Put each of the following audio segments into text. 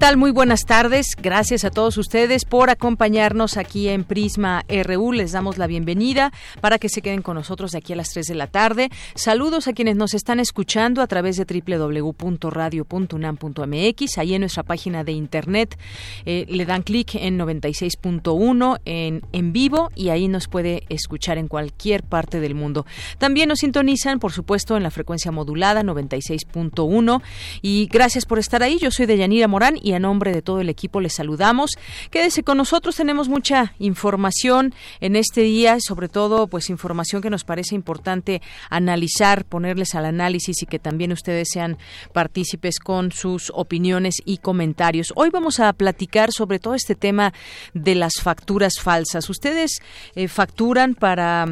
Tal? Muy buenas tardes. Gracias a todos ustedes por acompañarnos aquí en Prisma RU. Les damos la bienvenida para que se queden con nosotros de aquí a las 3 de la tarde. Saludos a quienes nos están escuchando a través de www.radio.unam.mx. Ahí en nuestra página de internet eh, le dan clic en 96.1 en, en vivo y ahí nos puede escuchar en cualquier parte del mundo. También nos sintonizan, por supuesto, en la frecuencia modulada 96.1 y gracias por estar ahí. Yo soy Deyanira Morán y a nombre de todo el equipo les saludamos. Quédese con nosotros, tenemos mucha información en este día, sobre todo pues información que nos parece importante analizar, ponerles al análisis y que también ustedes sean partícipes con sus opiniones y comentarios. Hoy vamos a platicar sobre todo este tema de las facturas falsas. Ustedes eh, facturan para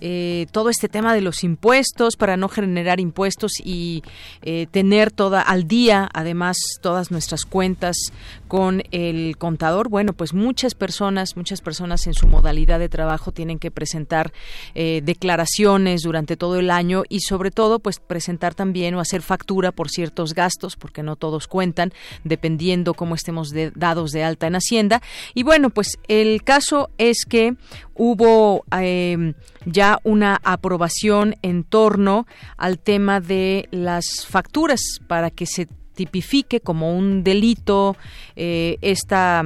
eh, todo este tema de los impuestos, para no generar impuestos y eh, tener toda al día, además, todas nuestras cuentas con el contador. Bueno, pues muchas personas, muchas personas en su modalidad de trabajo tienen que presentar eh, declaraciones durante todo el año y sobre todo, pues presentar también o hacer factura por ciertos gastos, porque no todos cuentan, dependiendo cómo estemos dados de alta en Hacienda. Y bueno, pues el caso es que hubo eh, ya una aprobación en torno al tema de las facturas para que se tipifique como un delito eh, esta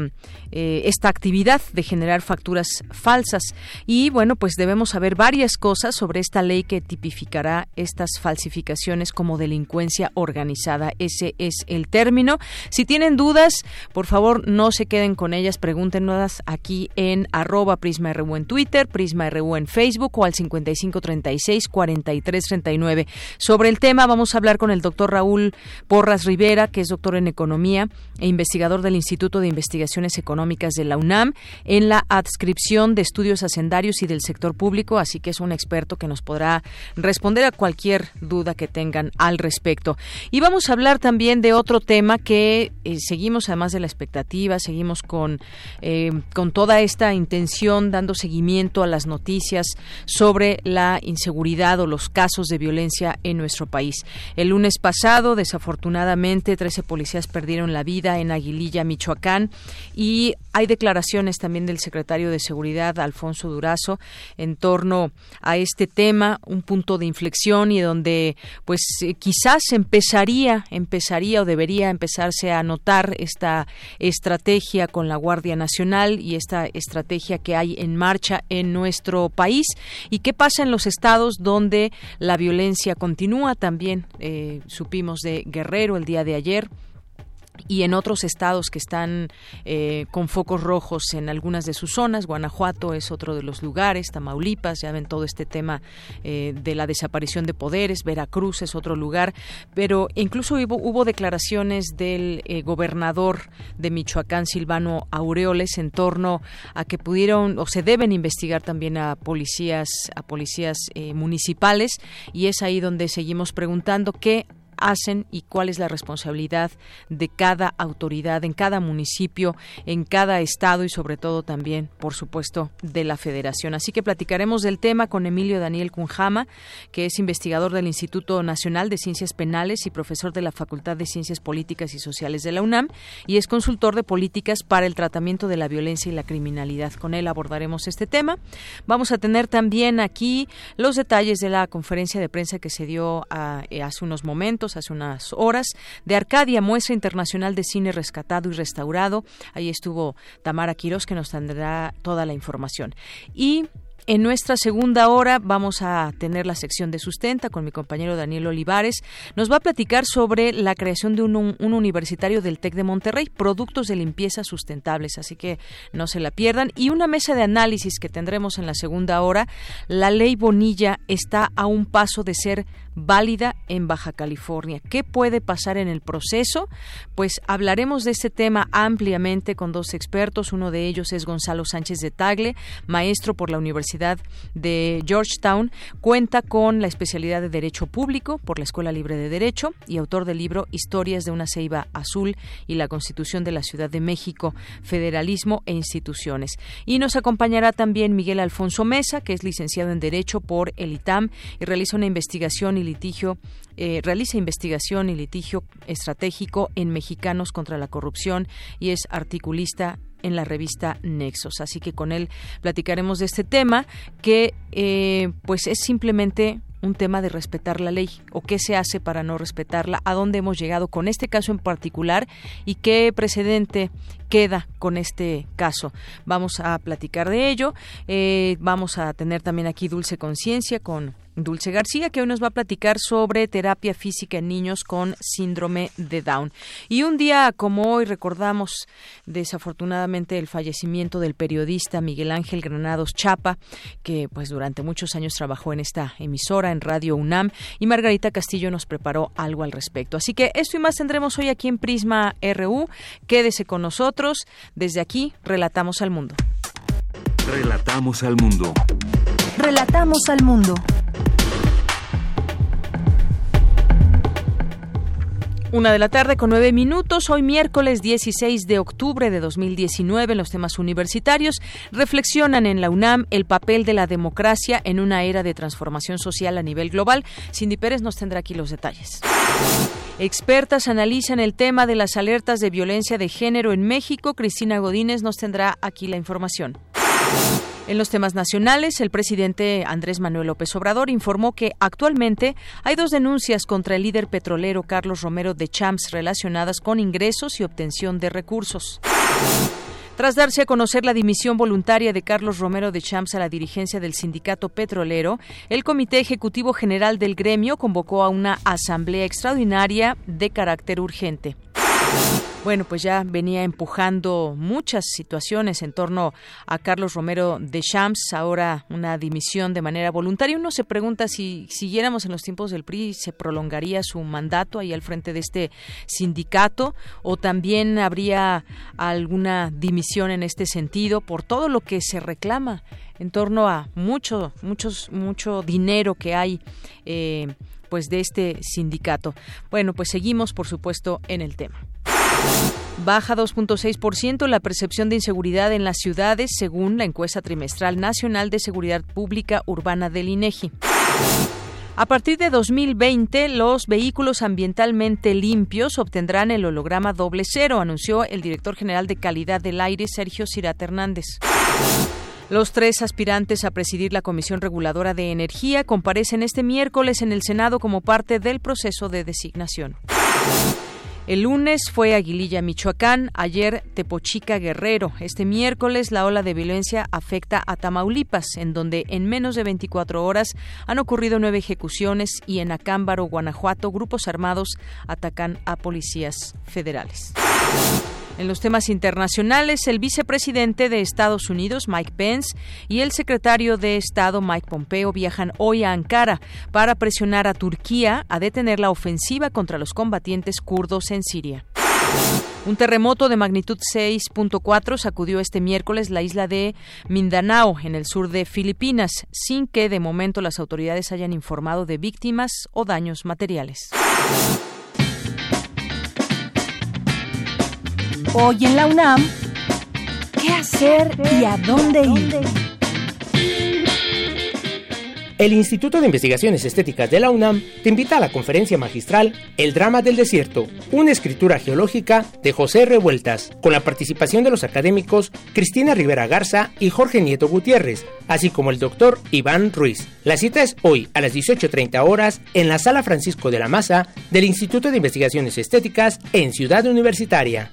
eh, esta actividad de generar facturas falsas. Y bueno, pues debemos saber varias cosas sobre esta ley que tipificará estas falsificaciones como delincuencia organizada. Ese es el término. Si tienen dudas, por favor no se queden con ellas, pregúntenos aquí en arroba Prisma RU en Twitter, Prisma RU en Facebook o al 5536 4339. Sobre el tema vamos a hablar con el doctor Raúl Porras Rivera, que es doctor en economía e investigador del Instituto de Investigaciones Económicas de la UNAM en la adscripción de estudios hacendarios y del sector público, así que es un experto que nos podrá responder a cualquier duda que tengan al respecto. Y vamos a hablar también de otro tema que eh, seguimos, además de la expectativa, seguimos con, eh, con toda esta intención dando seguimiento a las noticias sobre la inseguridad o los casos de violencia en nuestro país. El lunes pasado, desafortunadamente, 13 policías perdieron la vida en Aguililla, Michoacán, y hay declaraciones también del secretario de Seguridad, Alfonso Durazo, en torno a este tema, un punto de inflexión y donde, pues, eh, quizás empezaría, empezaría o debería empezarse a notar esta estrategia con la Guardia Nacional y esta estrategia que hay en marcha en nuestro país. ¿Y qué pasa en los estados donde la violencia continúa? También eh, supimos de Guerrero el día de ayer y en otros estados que están eh, con focos rojos en algunas de sus zonas. Guanajuato es otro de los lugares, Tamaulipas, ya ven todo este tema eh, de la desaparición de poderes, Veracruz es otro lugar, pero incluso hubo, declaraciones del eh, gobernador de Michoacán, Silvano Aureoles, en torno a que pudieron o se deben investigar también a policías, a policías municipales, y es ahí donde seguimos preguntando qué hacen y cuál es la responsabilidad de cada autoridad en cada municipio, en cada estado y sobre todo también, por supuesto, de la federación. Así que platicaremos del tema con Emilio Daniel Cunjama, que es investigador del Instituto Nacional de Ciencias Penales y profesor de la Facultad de Ciencias Políticas y Sociales de la UNAM y es consultor de políticas para el tratamiento de la violencia y la criminalidad. Con él abordaremos este tema. Vamos a tener también aquí los detalles de la conferencia de prensa que se dio ah, eh, hace unos momentos hace unas horas, de Arcadia, muestra internacional de cine rescatado y restaurado. Ahí estuvo Tamara Quiroz, que nos tendrá toda la información. Y en nuestra segunda hora vamos a tener la sección de sustenta con mi compañero Daniel Olivares. Nos va a platicar sobre la creación de un, un universitario del TEC de Monterrey, productos de limpieza sustentables, así que no se la pierdan. Y una mesa de análisis que tendremos en la segunda hora. La ley Bonilla está a un paso de ser válida en Baja California. ¿Qué puede pasar en el proceso? Pues hablaremos de este tema ampliamente con dos expertos. Uno de ellos es Gonzalo Sánchez de Tagle, maestro por la Universidad de Georgetown. Cuenta con la especialidad de Derecho Público por la Escuela Libre de Derecho y autor del libro Historias de una ceiba azul y la Constitución de la Ciudad de México, Federalismo e Instituciones. Y nos acompañará también Miguel Alfonso Mesa, que es licenciado en Derecho por el ITAM y realiza una investigación y litigio, eh, realiza investigación y litigio estratégico en Mexicanos contra la Corrupción y es articulista en la revista Nexos. Así que con él platicaremos de este tema que eh, pues es simplemente un tema de respetar la ley o qué se hace para no respetarla, a dónde hemos llegado con este caso en particular y qué precedente queda con este caso. Vamos a platicar de ello. Eh, vamos a tener también aquí Dulce Conciencia con Dulce García, que hoy nos va a platicar sobre terapia física en niños con síndrome de Down. Y un día como hoy recordamos desafortunadamente el fallecimiento del periodista Miguel Ángel Granados Chapa, que pues durante muchos años trabajó en esta emisora, en Radio UNAM, y Margarita Castillo nos preparó algo al respecto. Así que esto y más tendremos hoy aquí en Prisma RU. Quédese con nosotros. Desde aquí, relatamos al mundo. Relatamos al mundo. Relatamos al mundo. Una de la tarde con nueve minutos, hoy miércoles 16 de octubre de 2019, en los temas universitarios, reflexionan en la UNAM el papel de la democracia en una era de transformación social a nivel global. Cindy Pérez nos tendrá aquí los detalles. Expertas analizan el tema de las alertas de violencia de género en México. Cristina Godínez nos tendrá aquí la información. En los temas nacionales, el presidente Andrés Manuel López Obrador informó que actualmente hay dos denuncias contra el líder petrolero Carlos Romero de Champs relacionadas con ingresos y obtención de recursos. Tras darse a conocer la dimisión voluntaria de Carlos Romero de Champs a la dirigencia del sindicato petrolero, el Comité Ejecutivo General del gremio convocó a una asamblea extraordinaria de carácter urgente bueno, pues ya venía empujando muchas situaciones en torno a Carlos Romero de Champs, ahora una dimisión de manera voluntaria. Uno se pregunta si siguiéramos en los tiempos del PRI, ¿se prolongaría su mandato ahí al frente de este sindicato o también habría alguna dimisión en este sentido por todo lo que se reclama en torno a mucho, muchos, mucho dinero que hay eh, pues de este sindicato. Bueno, pues seguimos, por supuesto, en el tema. Baja 2.6% la percepción de inseguridad en las ciudades, según la encuesta trimestral nacional de seguridad pública urbana del INEGI. A partir de 2020, los vehículos ambientalmente limpios obtendrán el holograma doble cero, anunció el director general de calidad del aire, Sergio Cirat Hernández. Los tres aspirantes a presidir la Comisión Reguladora de Energía comparecen este miércoles en el Senado como parte del proceso de designación. El lunes fue Aguililla, Michoacán, ayer Tepochica, Guerrero. Este miércoles la ola de violencia afecta a Tamaulipas, en donde en menos de 24 horas han ocurrido nueve ejecuciones y en Acámbaro, Guanajuato, grupos armados atacan a policías federales. En los temas internacionales, el vicepresidente de Estados Unidos, Mike Pence, y el secretario de Estado, Mike Pompeo, viajan hoy a Ankara para presionar a Turquía a detener la ofensiva contra los combatientes kurdos en Siria. Un terremoto de magnitud 6.4 sacudió este miércoles la isla de Mindanao, en el sur de Filipinas, sin que de momento las autoridades hayan informado de víctimas o daños materiales. Hoy en la UNAM, ¿qué hacer y a dónde ir? El Instituto de Investigaciones Estéticas de la UNAM te invita a la conferencia magistral El drama del desierto, una escritura geológica de José Revueltas, con la participación de los académicos Cristina Rivera Garza y Jorge Nieto Gutiérrez, así como el doctor Iván Ruiz. La cita es hoy a las 18.30 horas en la Sala Francisco de la Maza del Instituto de Investigaciones Estéticas en Ciudad Universitaria.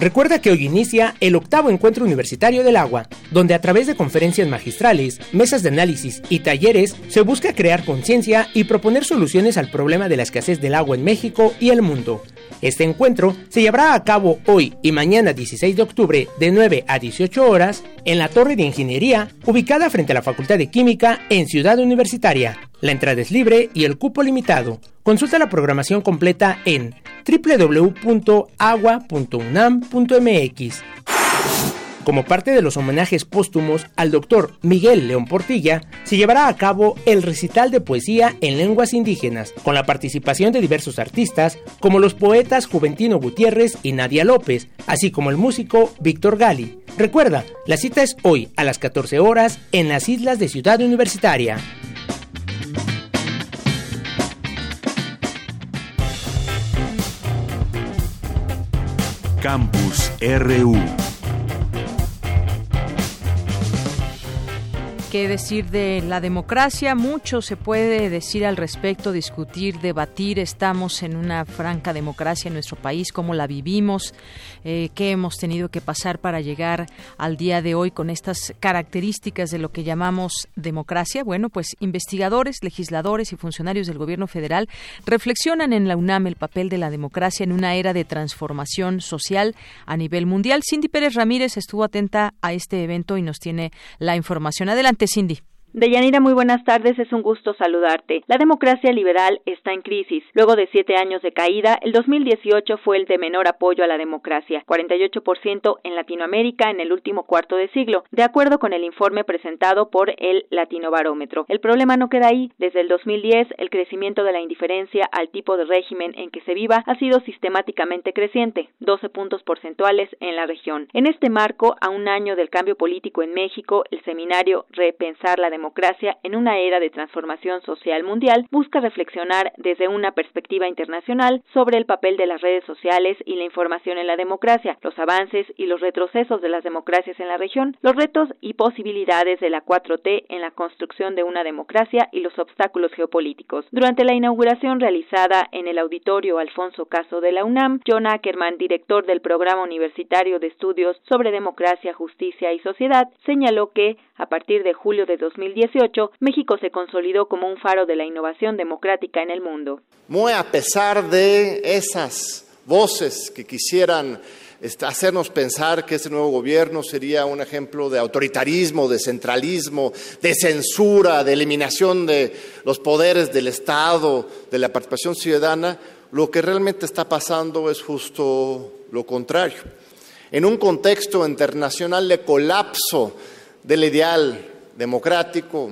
Recuerda que hoy inicia el octavo encuentro universitario del agua, donde a través de conferencias magistrales, mesas de análisis y talleres se busca crear conciencia y proponer soluciones al problema de la escasez del agua en México y el mundo. Este encuentro se llevará a cabo hoy y mañana 16 de octubre de 9 a 18 horas en la Torre de Ingeniería, ubicada frente a la Facultad de Química en Ciudad Universitaria. La entrada es libre y el cupo limitado. Consulta la programación completa en www.agua.unam.mx. Como parte de los homenajes póstumos al doctor Miguel León Portilla, se llevará a cabo el recital de poesía en lenguas indígenas, con la participación de diversos artistas como los poetas Juventino Gutiérrez y Nadia López, así como el músico Víctor Gali. Recuerda, la cita es hoy a las 14 horas en las islas de Ciudad Universitaria. Campus RU ¿Qué decir de la democracia? Mucho se puede decir al respecto, discutir, debatir. Estamos en una franca democracia en nuestro país, cómo la vivimos, eh, qué hemos tenido que pasar para llegar al día de hoy con estas características de lo que llamamos democracia. Bueno, pues investigadores, legisladores y funcionarios del gobierno federal reflexionan en la UNAM el papel de la democracia en una era de transformación social a nivel mundial. Cindy Pérez Ramírez estuvo atenta a este evento y nos tiene la información. Adelante. Cindy. Deyanira, muy buenas tardes, es un gusto saludarte. La democracia liberal está en crisis. Luego de siete años de caída, el 2018 fue el de menor apoyo a la democracia, 48% en Latinoamérica en el último cuarto de siglo, de acuerdo con el informe presentado por el Latino Barómetro. El problema no queda ahí. Desde el 2010, el crecimiento de la indiferencia al tipo de régimen en que se viva ha sido sistemáticamente creciente, 12 puntos porcentuales en la región. En este marco, a un año del cambio político en México, el seminario Repensar la democracia en una era de transformación social mundial busca reflexionar desde una perspectiva internacional sobre el papel de las redes sociales y la información en la democracia, los avances y los retrocesos de las democracias en la región, los retos y posibilidades de la 4T en la construcción de una democracia y los obstáculos geopolíticos. Durante la inauguración realizada en el auditorio Alfonso Caso de la UNAM, John Ackerman, director del Programa Universitario de Estudios sobre Democracia, Justicia y Sociedad, señaló que, a partir de julio de 2000 2018, México se consolidó como un faro de la innovación democrática en el mundo. Muy a pesar de esas voces que quisieran este, hacernos pensar que este nuevo gobierno sería un ejemplo de autoritarismo, de centralismo, de censura, de eliminación de los poderes del Estado, de la participación ciudadana, lo que realmente está pasando es justo lo contrario. En un contexto internacional de colapso del ideal democrático,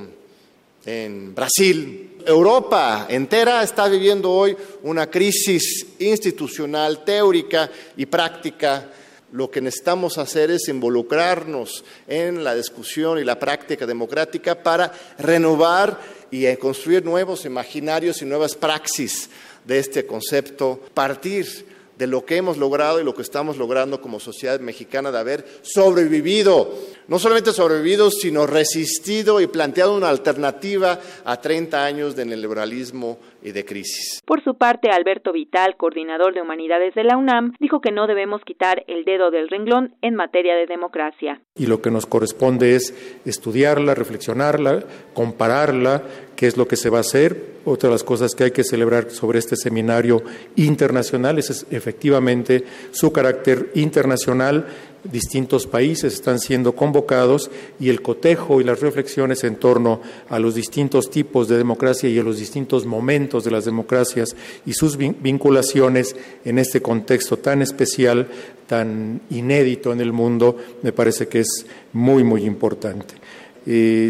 en Brasil. Europa entera está viviendo hoy una crisis institucional, teórica y práctica. Lo que necesitamos hacer es involucrarnos en la discusión y la práctica democrática para renovar y construir nuevos imaginarios y nuevas praxis de este concepto, partir de lo que hemos logrado y lo que estamos logrando como sociedad mexicana de haber sobrevivido, no solamente sobrevivido, sino resistido y planteado una alternativa a 30 años de neoliberalismo y de crisis. Por su parte, Alberto Vital, coordinador de humanidades de la UNAM, dijo que no debemos quitar el dedo del renglón en materia de democracia. Y lo que nos corresponde es estudiarla, reflexionarla, compararla, qué es lo que se va a hacer. Otra de las cosas que hay que celebrar sobre este seminario internacional es efectivamente su carácter internacional distintos países están siendo convocados y el cotejo y las reflexiones en torno a los distintos tipos de democracia y a los distintos momentos de las democracias y sus vinculaciones en este contexto tan especial, tan inédito en el mundo, me parece que es muy, muy importante.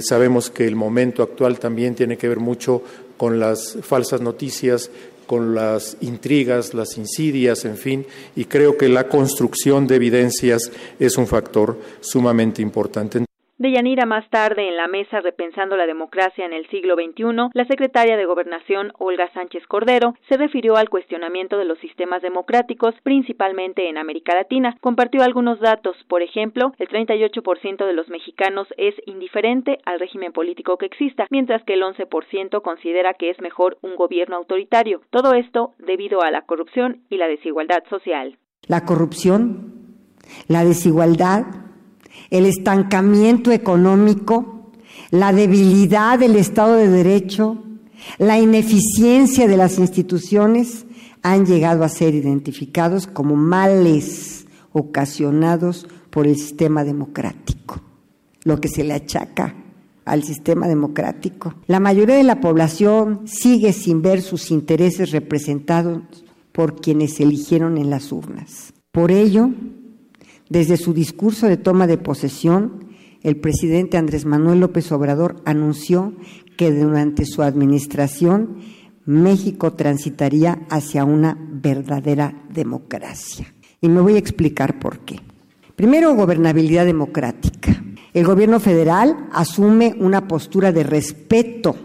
Sabemos que el momento actual también tiene que ver mucho con las falsas noticias, con las intrigas, las insidias, en fin, y creo que la construcción de evidencias es un factor sumamente importante. De Yanira más tarde en la mesa Repensando la democracia en el siglo XXI, la secretaria de Gobernación Olga Sánchez Cordero se refirió al cuestionamiento de los sistemas democráticos, principalmente en América Latina. Compartió algunos datos, por ejemplo, el 38% de los mexicanos es indiferente al régimen político que exista, mientras que el 11% considera que es mejor un gobierno autoritario. Todo esto debido a la corrupción y la desigualdad social. La corrupción la desigualdad, el estancamiento económico, la debilidad del Estado de Derecho, la ineficiencia de las instituciones han llegado a ser identificados como males ocasionados por el sistema democrático, lo que se le achaca al sistema democrático. La mayoría de la población sigue sin ver sus intereses representados por quienes eligieron en las urnas. Por ello, desde su discurso de toma de posesión, el presidente Andrés Manuel López Obrador anunció que durante su administración México transitaría hacia una verdadera democracia. Y me voy a explicar por qué. Primero, gobernabilidad democrática. El gobierno federal asume una postura de respeto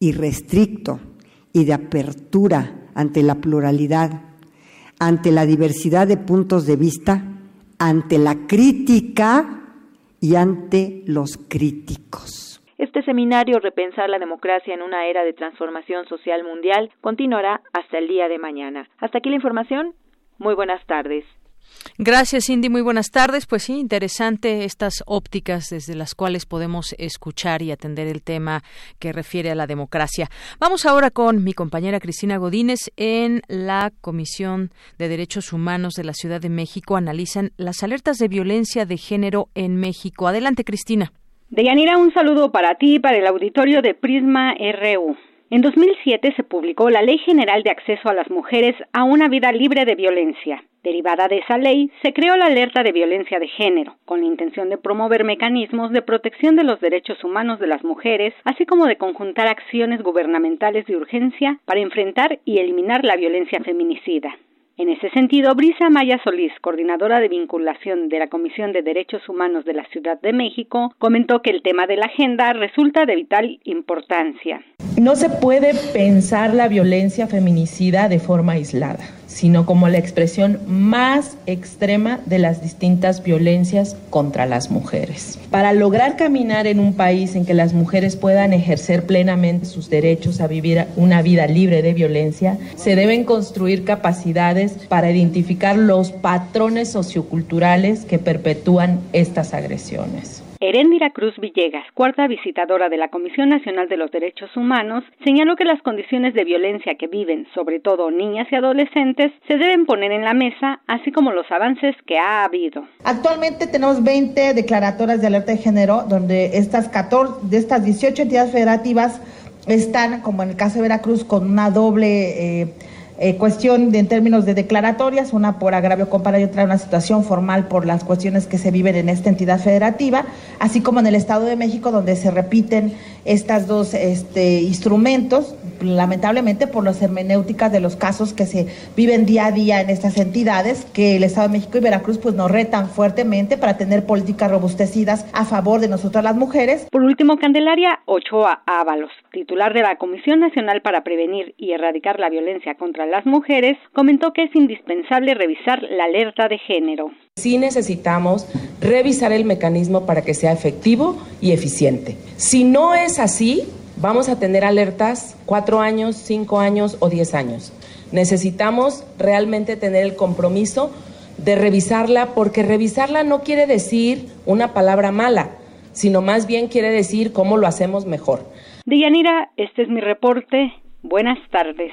irrestricto y de apertura ante la pluralidad, ante la diversidad de puntos de vista, ante la crítica y ante los críticos. Este seminario Repensar la democracia en una era de transformación social mundial continuará hasta el día de mañana. Hasta aquí la información. Muy buenas tardes. Gracias, Cindy. Muy buenas tardes. Pues sí, interesante estas ópticas desde las cuales podemos escuchar y atender el tema que refiere a la democracia. Vamos ahora con mi compañera Cristina Godínez en la Comisión de Derechos Humanos de la Ciudad de México. Analizan las alertas de violencia de género en México. Adelante, Cristina. Deyanira, un saludo para ti y para el auditorio de Prisma RU. En 2007 se publicó la Ley General de Acceso a las Mujeres a una Vida Libre de Violencia. Derivada de esa ley, se creó la alerta de violencia de género, con la intención de promover mecanismos de protección de los derechos humanos de las mujeres, así como de conjuntar acciones gubernamentales de urgencia para enfrentar y eliminar la violencia feminicida. En ese sentido, Brisa Maya Solís, coordinadora de vinculación de la Comisión de Derechos Humanos de la Ciudad de México, comentó que el tema de la agenda resulta de vital importancia. No se puede pensar la violencia feminicida de forma aislada, sino como la expresión más extrema de las distintas violencias contra las mujeres. Para lograr caminar en un país en que las mujeres puedan ejercer plenamente sus derechos a vivir una vida libre de violencia, se deben construir capacidades para identificar los patrones socioculturales que perpetúan estas agresiones. Heréndira Cruz Villegas, cuarta visitadora de la Comisión Nacional de los Derechos Humanos, señaló que las condiciones de violencia que viven, sobre todo niñas y adolescentes, se deben poner en la mesa, así como los avances que ha habido. Actualmente tenemos 20 declaratorias de alerta de género, donde estas 14, de estas 18 entidades federativas están, como en el caso de Veracruz, con una doble... Eh, eh, cuestión en términos de declaratorias, una por agravio comparado y otra una situación formal por las cuestiones que se viven en esta entidad federativa, así como en el Estado de México, donde se repiten estas dos este, instrumentos, lamentablemente por las hermenéuticas de los casos que se viven día a día en estas entidades, que el Estado de México y Veracruz pues nos retan fuertemente para tener políticas robustecidas a favor de nosotras las mujeres. Por último, Candelaria Ochoa Ábalos, titular de la Comisión Nacional para Prevenir y Erradicar la Violencia contra las Mujeres, comentó que es indispensable revisar la alerta de género. Sí necesitamos revisar el mecanismo para que sea efectivo y eficiente. Si no es así, vamos a tener alertas cuatro años, cinco años o diez años. Necesitamos realmente tener el compromiso de revisarla, porque revisarla no quiere decir una palabra mala, sino más bien quiere decir cómo lo hacemos mejor. Dianira, este es mi reporte. Buenas tardes.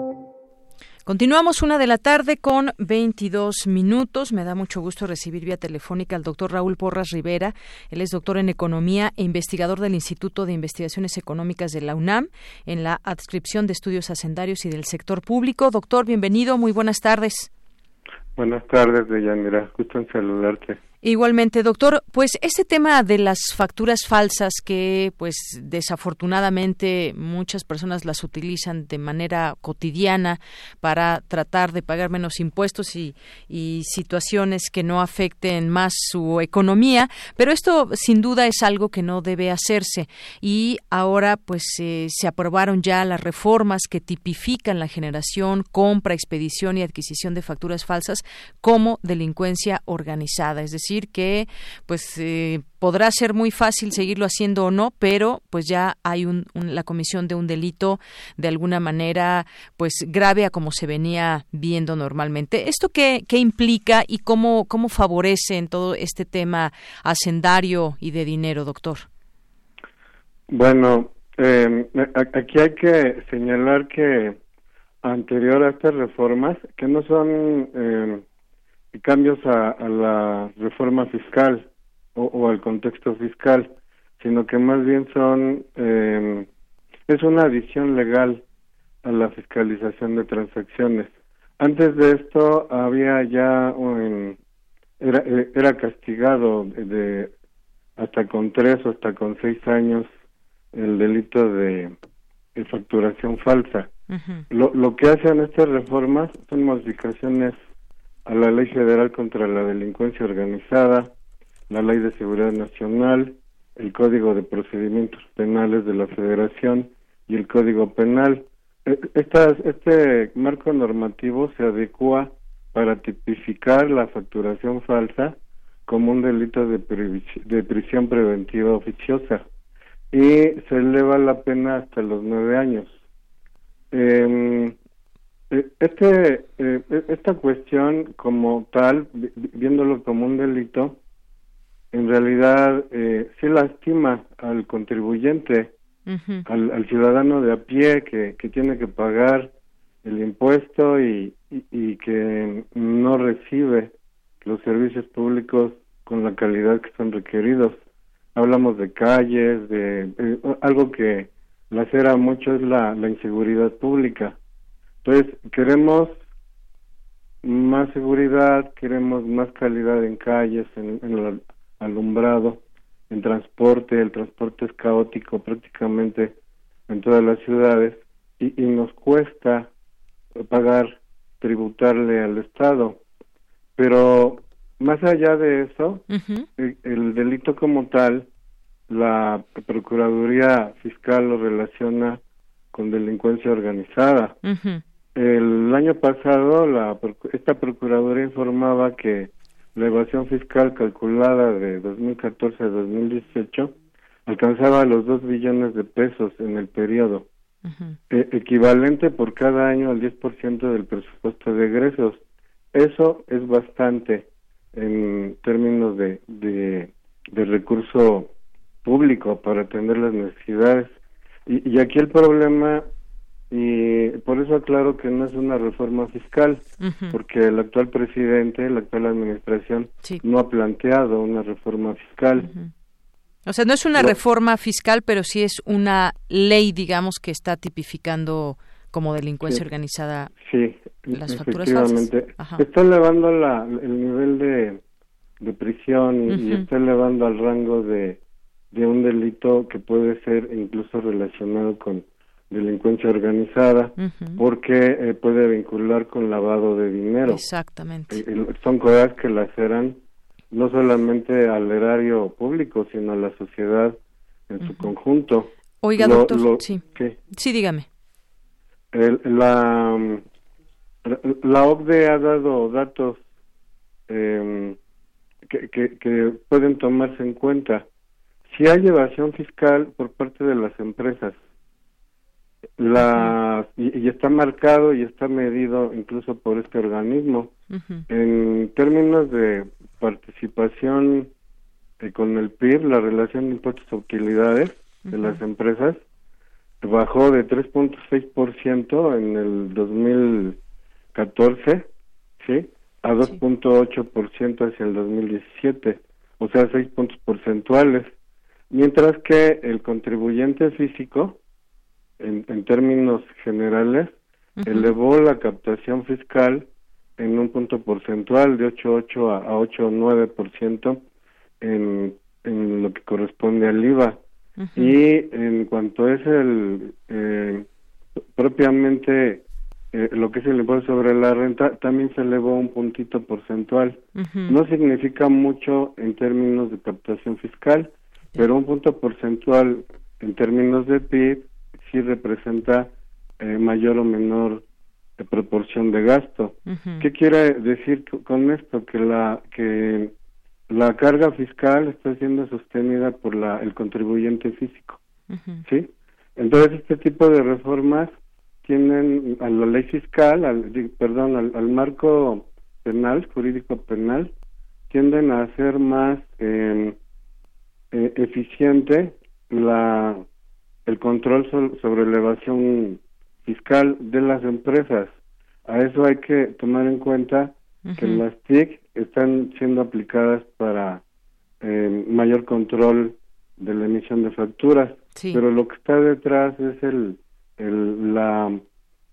Continuamos una de la tarde con 22 minutos. Me da mucho gusto recibir vía telefónica al doctor Raúl Porras Rivera. Él es doctor en Economía e investigador del Instituto de Investigaciones Económicas de la UNAM en la adscripción de estudios hacendarios y del sector público. Doctor, bienvenido. Muy buenas tardes. Buenas tardes, Deyanira. Gusto en saludarte. Igualmente, doctor, pues este tema de las facturas falsas que pues desafortunadamente muchas personas las utilizan de manera cotidiana para tratar de pagar menos impuestos y, y situaciones que no afecten más su economía, pero esto sin duda es algo que no debe hacerse. Y ahora pues eh, se aprobaron ya las reformas que tipifican la generación, compra, expedición y adquisición de facturas falsas como delincuencia organizada, es decir, que pues eh, podrá ser muy fácil seguirlo haciendo o no, pero pues ya hay un, la comisión de un delito de alguna manera pues grave a como se venía viendo normalmente. ¿Esto qué, qué implica y cómo, cómo favorece en todo este tema hacendario y de dinero, doctor? Bueno, eh, aquí hay que señalar que anterior a estas reformas, que no son eh, cambios a, la reforma fiscal o, al contexto fiscal, sino que más bien son eh, es una adición legal a la fiscalización de transacciones. Antes de esto había ya un, era, era castigado de, hasta con tres o hasta con seis años el delito de, facturación falsa. lo, lo que hacen estas reformas son modificaciones a la Ley Federal contra la Delincuencia Organizada, la Ley de Seguridad Nacional, el Código de Procedimientos Penales de la Federación y el Código Penal. E, este marco normativo se adecua para tipificar la facturación falsa como un delito de, de prisión preventiva oficiosa y se eleva la pena hasta los nueve años. Eh, este, eh, esta cuestión como tal, viéndolo como un delito, en realidad eh, sí lastima al contribuyente, al, ciudadano de a pie que, que tiene que pagar el impuesto y, y, que no recibe los servicios públicos con la calidad que son requeridos. Hablamos de calles, de, algo que lacera mucho es la, la inseguridad pública entonces, queremos más seguridad, queremos más calidad en calles, en, el alumbrado, en transporte. El transporte es caótico prácticamente en todas las ciudades y, nos cuesta pagar, tributarle al Estado. Pero más allá de eso, el, delito como tal, la Procuraduría Fiscal lo relaciona con delincuencia organizada. El año pasado, la, esta Procuraduría informaba que la evasión fiscal calculada de 2014 a 2018 alcanzaba los 2 billones de pesos en el periodo, e, equivalente por cada año al 10% del presupuesto de egresos. Eso es bastante en términos de, de, de recurso público para atender las necesidades. Y, y aquí el problema y por eso aclaro que no es una reforma fiscal, porque el actual presidente, la actual administración, no ha planteado una reforma fiscal. O sea, no es una reforma fiscal, pero sí es una ley, digamos, que está tipificando como delincuencia organizada sí, las facturas Está elevando la, el nivel de, de prisión y, está elevando al rango de, de un delito que puede ser incluso relacionado con delincuencia organizada porque eh, puede vincular con lavado de dinero. Exactamente. Eh, son cosas que laceran no solamente al erario público, sino a la sociedad en su conjunto. Oiga, doctor, sí. Sí, dígame. la, la OCDE ha dado datos em, que, que, que pueden tomarse en cuenta. Si hay evasión fiscal por parte de las empresas, la y, está marcado y está medido incluso por este organismo. En términos de participación eh, con el PIB la relación de impuestos a utilidades de las empresas bajó de 3.6% en el 2014 sí a 2.8% hacia el 2017 o sea 6 puntos porcentuales. Mientras que el contribuyente físico en, términos generales, elevó la captación fiscal en un punto porcentual de 8.8 a 8.9% en, en lo que corresponde al IVA. Y en cuanto es el eh, propiamente eh, lo que es el impuesto sobre la renta, también se elevó un puntito porcentual. No significa mucho en términos de captación fiscal, pero un punto porcentual en términos de PIB sí representa eh, mayor o menor eh, proporción de gasto. ¿Qué quiere decir con esto? Que la que la carga fiscal está siendo sostenida por la, el contribuyente físico, ¿sí? Entonces este tipo de reformas tienen a la ley fiscal, al, perdón, al, marco penal, jurídico penal, tienden a hacer más eh, eh, eficiente la el control sobre la evasión fiscal de las empresas. A eso hay que tomar en cuenta que las TIC están siendo aplicadas para eh, mayor control de la emisión de facturas, pero lo que está detrás es el, el la,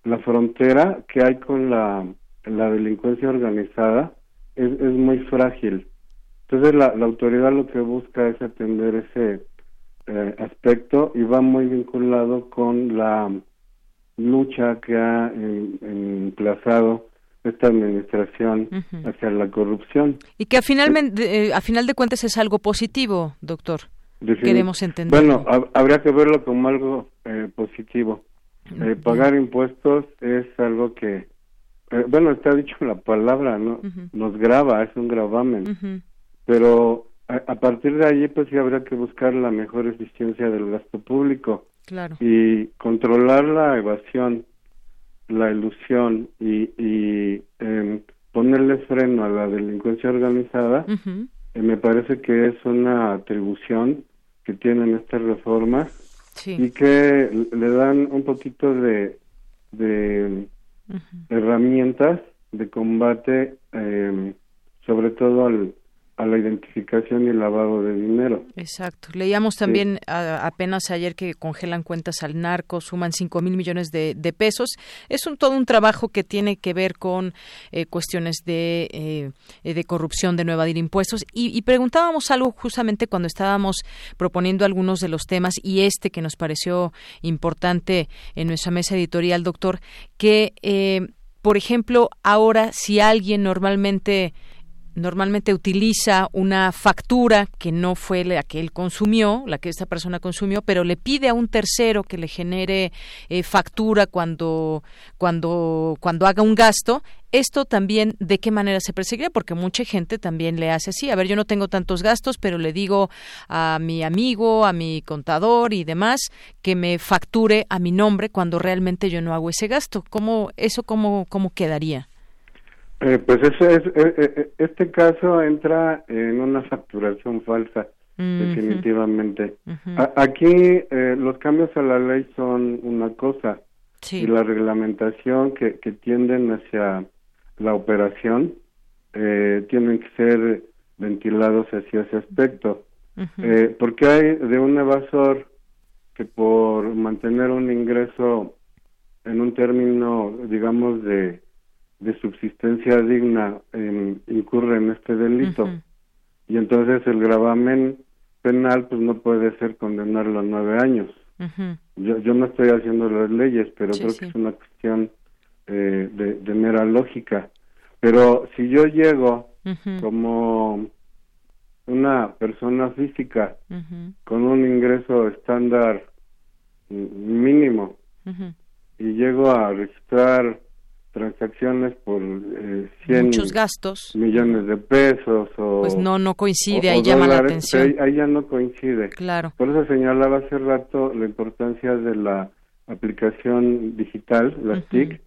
la frontera que hay con la, la delincuencia organizada es, es muy frágil. Entonces la, la autoridad lo que busca es atender ese eh, aspecto y va muy vinculado con la lucha que ha emplazado esta administración hacia la corrupción. Y que a, finalmente, eh, a final de cuentas es algo positivo, doctor. Queremos entender. Bueno, habría que verlo como algo eh, positivo. pagar impuestos es algo que, bueno, está dicho la palabra, ¿no? Nos graba, es un gravamen. Pero a, partir de allí pues sí habrá que buscar la mejor eficiencia del gasto público. Claro. y controlar la evasión la ilusión y, y em, ponerle freno a la delincuencia organizada eh, me parece que es una atribución que tienen estas reformas y que le dan un poquito de, de herramientas de combate eh, sobre todo al, a la identificación y el lavado de dinero. Exacto. Leíamos también apenas ayer que congelan cuentas al narco, suman cinco mil millones de, pesos. Es un, todo un trabajo que tiene que ver con eh, cuestiones de, eh, de corrupción, de no evadir impuestos. Y, preguntábamos algo justamente cuando estábamos proponiendo algunos de los temas y este que nos pareció importante en nuestra mesa editorial, doctor, que, eh, por ejemplo, ahora si alguien normalmente normalmente utiliza una factura que no fue la que él consumió, la que esta persona consumió, pero le pide a un tercero que le genere eh, factura cuando, cuando, cuando haga un gasto, esto también de qué manera se perseguiría, porque mucha gente también le hace así. A ver, yo no tengo tantos gastos, pero le digo a mi amigo, a mi contador y demás que me facture a mi nombre cuando realmente yo no hago ese gasto. ¿Cómo eso cómo cómo quedaría? Eh, pues ese es, eh, eh, este caso entra en una facturación falsa, definitivamente. aquí los cambios a la ley son una cosa y la reglamentación que, que tienden hacia la operación tienen que ser ventilados hacia ese aspecto. porque hay de un evasor que por mantener un ingreso en un término, digamos, de de subsistencia digna incurre en este delito. Y entonces el gravamen penal pues no puede ser condenarlo a nueve años. yo, yo no estoy haciendo las leyes, pero creo que es una cuestión eh, de, de, mera lógica. Pero si yo llego como una persona física con un ingreso estándar mínimo y llego a registrar transacciones por eh, 100 muchos gastos. millones de pesos o pues no no coincide ahí llama la atención. ahí, ya no coincide. Claro. Por eso señalaba hace rato la importancia de la aplicación digital la TIC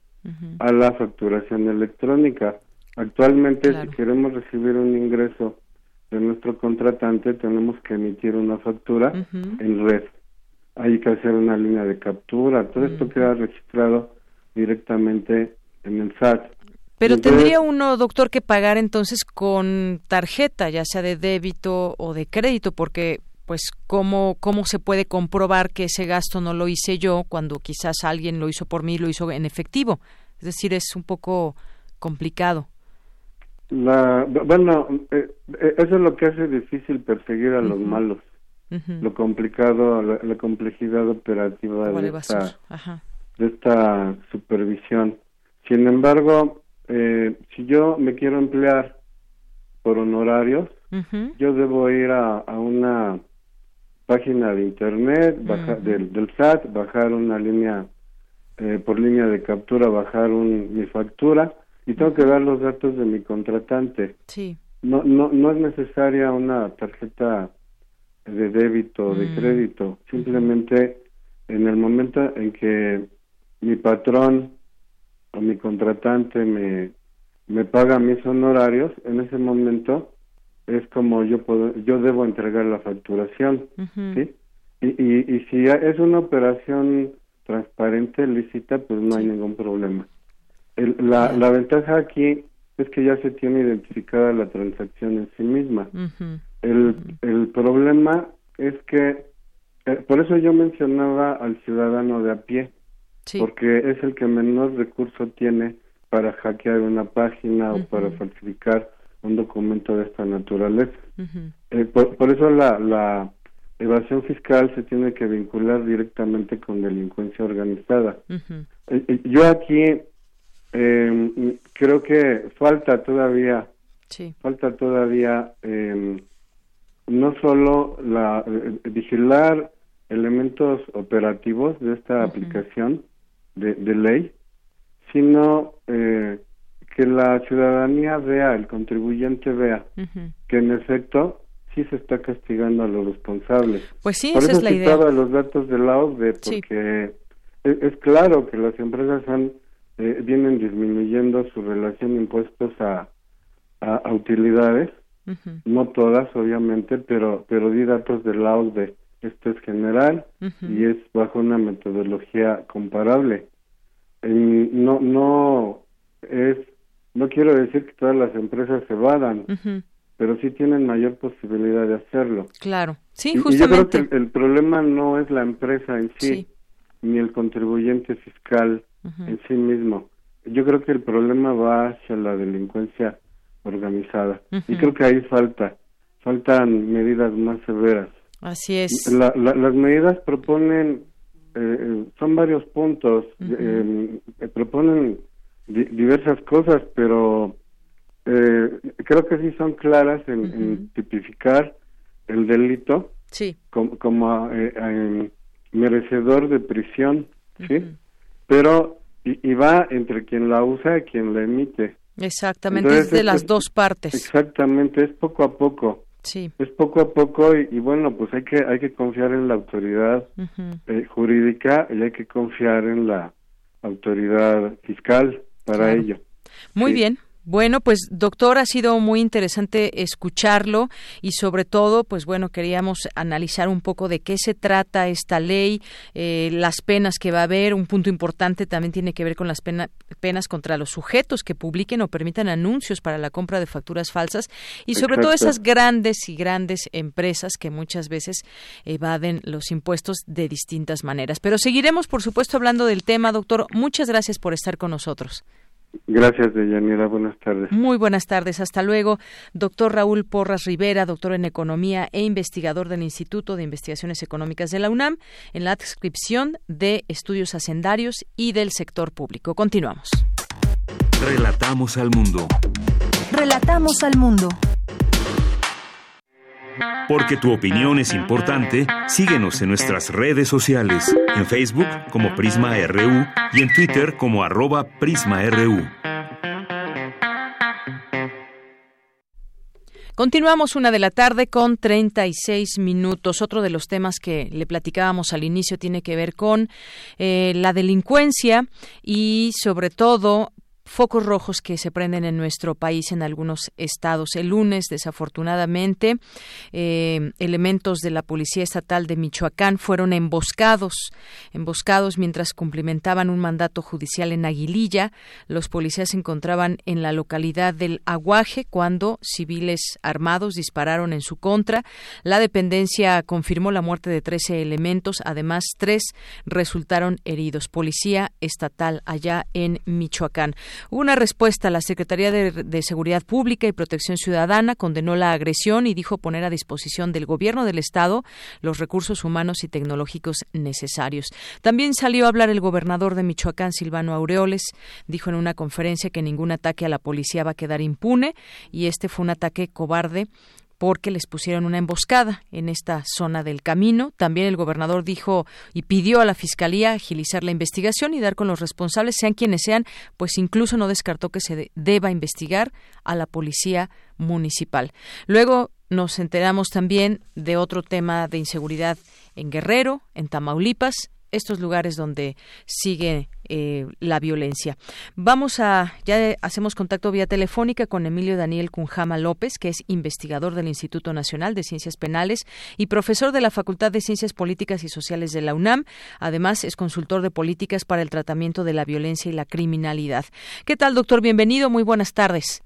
a la facturación electrónica. Actualmente si queremos recibir un ingreso de nuestro contratante tenemos que emitir una factura en red. Hay que hacer una línea de captura. Todo esto queda registrado directamente en el SAT. Pero tendría uno, doctor, que pagar entonces con tarjeta, ya sea de débito o de crédito, porque pues cómo cómo se puede comprobar que ese gasto no lo hice yo cuando quizás alguien lo hizo por mí, lo hizo en efectivo. Es decir, es un poco complicado. La, bueno, eh, eh, eso es lo que hace difícil perseguir a los malos. Lo complicado, la, complejidad operativa de esta, de esta, supervisión. Sin embargo, eh, si yo me quiero emplear por honorarios, yo debo ir a, una página de internet, del, del, SAT, bajar una línea por línea de captura, bajar un, mi factura y tengo que dar los datos de mi contratante. Sí. No, no, no es necesaria una tarjeta de débito o de mm. crédito. Simplemente en el momento en que mi patrón o mi contratante me, me paga mis honorarios, en ese momento es como yo puedo, yo debo entregar la facturación, ¿sí? Y, y, y si es una operación transparente, lícita, pues no hay ningún problema. La, la ventaja aquí es que ya se tiene identificada la transacción en sí misma. el, el problema es que, eh, por eso yo mencionaba al ciudadano de a pie, porque es el que menor recurso tiene para hackear una página o para falsificar un documento de esta naturaleza. Eh, por, por, eso la, la evasión fiscal se tiene que vincular directamente con delincuencia organizada. Eh, yo aquí eh, creo que falta todavía, falta todavía eh, no solo la eh, vigilar elementos operativos de esta aplicación de, ley, sino eh, que la ciudadanía vea, el contribuyente vea que en efecto sí se está castigando a los responsables. Pues sí, Por esa eso es la idea. los datos de la OCDE, porque es, claro que las empresas han eh, vienen disminuyendo su relación de impuestos a, a, utilidades, no todas obviamente, pero, pero di datos de la OCDE. Esto es general y es bajo una metodología comparable. no, no es, no quiero decir que todas las empresas se vadan, pero sí tienen mayor posibilidad de hacerlo. Claro, sí, justamente. Y yo creo que el, problema no es la empresa en sí, ni el contribuyente fiscal en sí mismo. Yo creo que el problema va hacia la delincuencia organizada y creo que ahí falta, faltan medidas más severas. Así es. las medidas proponen, eh, eh, son varios puntos, eh, proponen diversas cosas, pero creo que sí son claras en, tipificar el delito sí. como, como merecedor de prisión, ¿sí? pero y, va entre quien la usa y quien la emite. Exactamente, es de las dos partes. Exactamente, es poco a poco. Sí. Es poco a poco y, bueno, pues hay que hay que confiar en la autoridad eh, jurídica y hay que confiar en la autoridad fiscal para ello. Muy bien, bueno, pues doctor, ha sido muy interesante escucharlo y sobre todo, pues bueno, queríamos analizar un poco de qué se trata esta ley, eh, las penas que va a haber. Un punto importante también tiene que ver con las penas contra los sujetos que publiquen o permitan anuncios para la compra de facturas falsas y sobre todo esas grandes y grandes empresas que muchas veces evaden los impuestos de distintas maneras. Pero seguiremos, por supuesto, hablando del tema, doctor. Muchas gracias por estar con nosotros. Gracias, Deyanira. Buenas tardes. Muy buenas tardes. Hasta luego. Doctor Raúl Porras Rivera, doctor en Economía e investigador del Instituto de Investigaciones Económicas de la UNAM, en la adscripción de estudios hacendarios y del sector público. Continuamos. Relatamos al mundo. Relatamos al mundo. Porque tu opinión es importante, síguenos en nuestras redes sociales, en Facebook como Prisma RU y en Twitter como arroba PrismaRU. Continuamos una de la tarde con 36 minutos. Otro de los temas que le platicábamos al inicio tiene que ver con eh, la delincuencia y sobre todo focos rojos que se prenden en nuestro país en algunos estados. El lunes, desafortunadamente, eh, elementos de la Policía Estatal de Michoacán fueron emboscados, emboscados mientras cumplimentaban un mandato judicial en Aguililla. Los policías se encontraban en la localidad del Aguaje cuando civiles armados dispararon en su contra. La dependencia confirmó la muerte de 13 elementos, además tres resultaron heridos. Policía Estatal allá en Michoacán. Una respuesta la Secretaría de, Seguridad Pública y Protección Ciudadana condenó la agresión y dijo poner a disposición del Gobierno del Estado los recursos humanos y tecnológicos necesarios. También salió a hablar el gobernador de Michoacán, Silvano Aureoles. Dijo en una conferencia que ningún ataque a la policía va a quedar impune y este fue un ataque cobarde porque les pusieron una emboscada en esta zona del camino. También el gobernador dijo y pidió a la Fiscalía agilizar la investigación y dar con los responsables, sean quienes sean, pues incluso no descartó que se deba investigar a la Policía Municipal. Luego nos enteramos también de otro tema de inseguridad en Guerrero, en Tamaulipas, estos lugares donde sigue eh, la violencia. Vamos a, ya hacemos contacto vía telefónica con Emilio Daniel Cunjama López, que es investigador del Instituto Nacional de Ciencias Penales y profesor de la Facultad de Ciencias Políticas y Sociales de la UNAM. Además, es consultor de políticas para el tratamiento de la violencia y la criminalidad. ¿Qué tal, doctor? Bienvenido. Muy buenas tardes.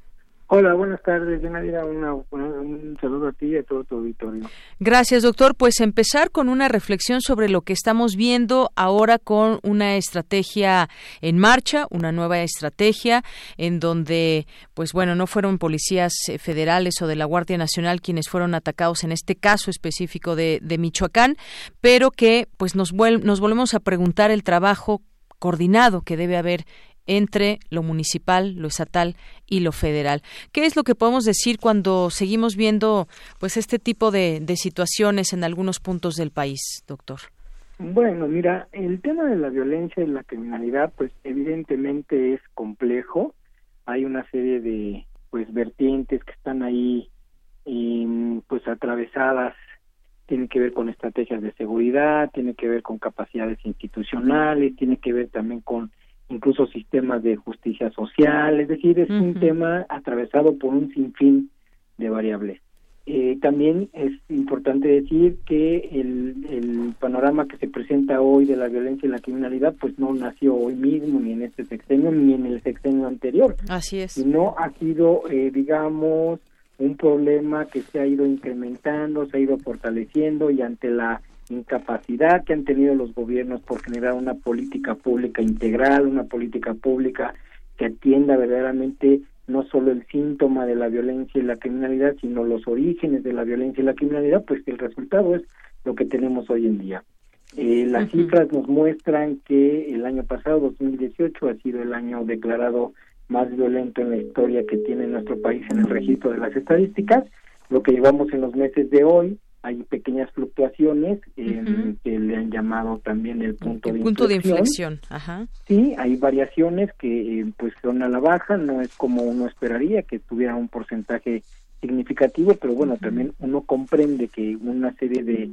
Hola, buenas tardes. Una, un saludo a ti y a todo tu auditorio. Gracias, doctor. Pues empezar con una reflexión sobre lo que estamos viendo ahora con una estrategia en marcha, una nueva estrategia en donde, pues bueno, no fueron policías eh, federales o de la Guardia Nacional quienes fueron atacados en este caso específico de, de Michoacán, pero que pues nos, nos volvemos a preguntar el trabajo coordinado que debe haber entre lo municipal, lo estatal y lo federal. ¿Qué es lo que podemos decir cuando seguimos viendo pues este tipo de, situaciones en algunos puntos del país, doctor? Bueno, mira, el tema de la violencia y la criminalidad, pues evidentemente es complejo. Hay una serie de pues vertientes que están ahí em, pues atravesadas tiene que ver con estrategias de seguridad, tiene que ver con capacidades institucionales, tiene que ver también con incluso sistemas de justicia social, es decir, es un tema atravesado por un sinfín de variables. Eh, también es importante decir que el, el, panorama que se presenta hoy de la violencia y la criminalidad, pues no nació hoy mismo, ni en este sexenio, ni en el sexenio anterior. Así es. Sino ha sido, eh, digamos, un problema que se ha ido incrementando, se ha ido fortaleciendo y ante la incapacidad que han tenido los gobiernos por generar una política pública integral, una política pública que atienda verdaderamente no solo el síntoma de la violencia y la criminalidad, sino los orígenes de la violencia y la criminalidad, pues el resultado es lo que tenemos hoy en día. Eh, las cifras nos muestran que el año pasado, 2018, ha sido el año declarado más violento en la historia que tiene nuestro país en el registro de las estadísticas. Lo que llevamos en los meses de hoy hay pequeñas fluctuaciones que le han llamado también el punto, de, punto inflexión. de inflexión. Sí, hay variaciones que eh, pues son a la baja, no es como uno esperaría que tuviera un porcentaje significativo, pero bueno, también uno comprende que una serie de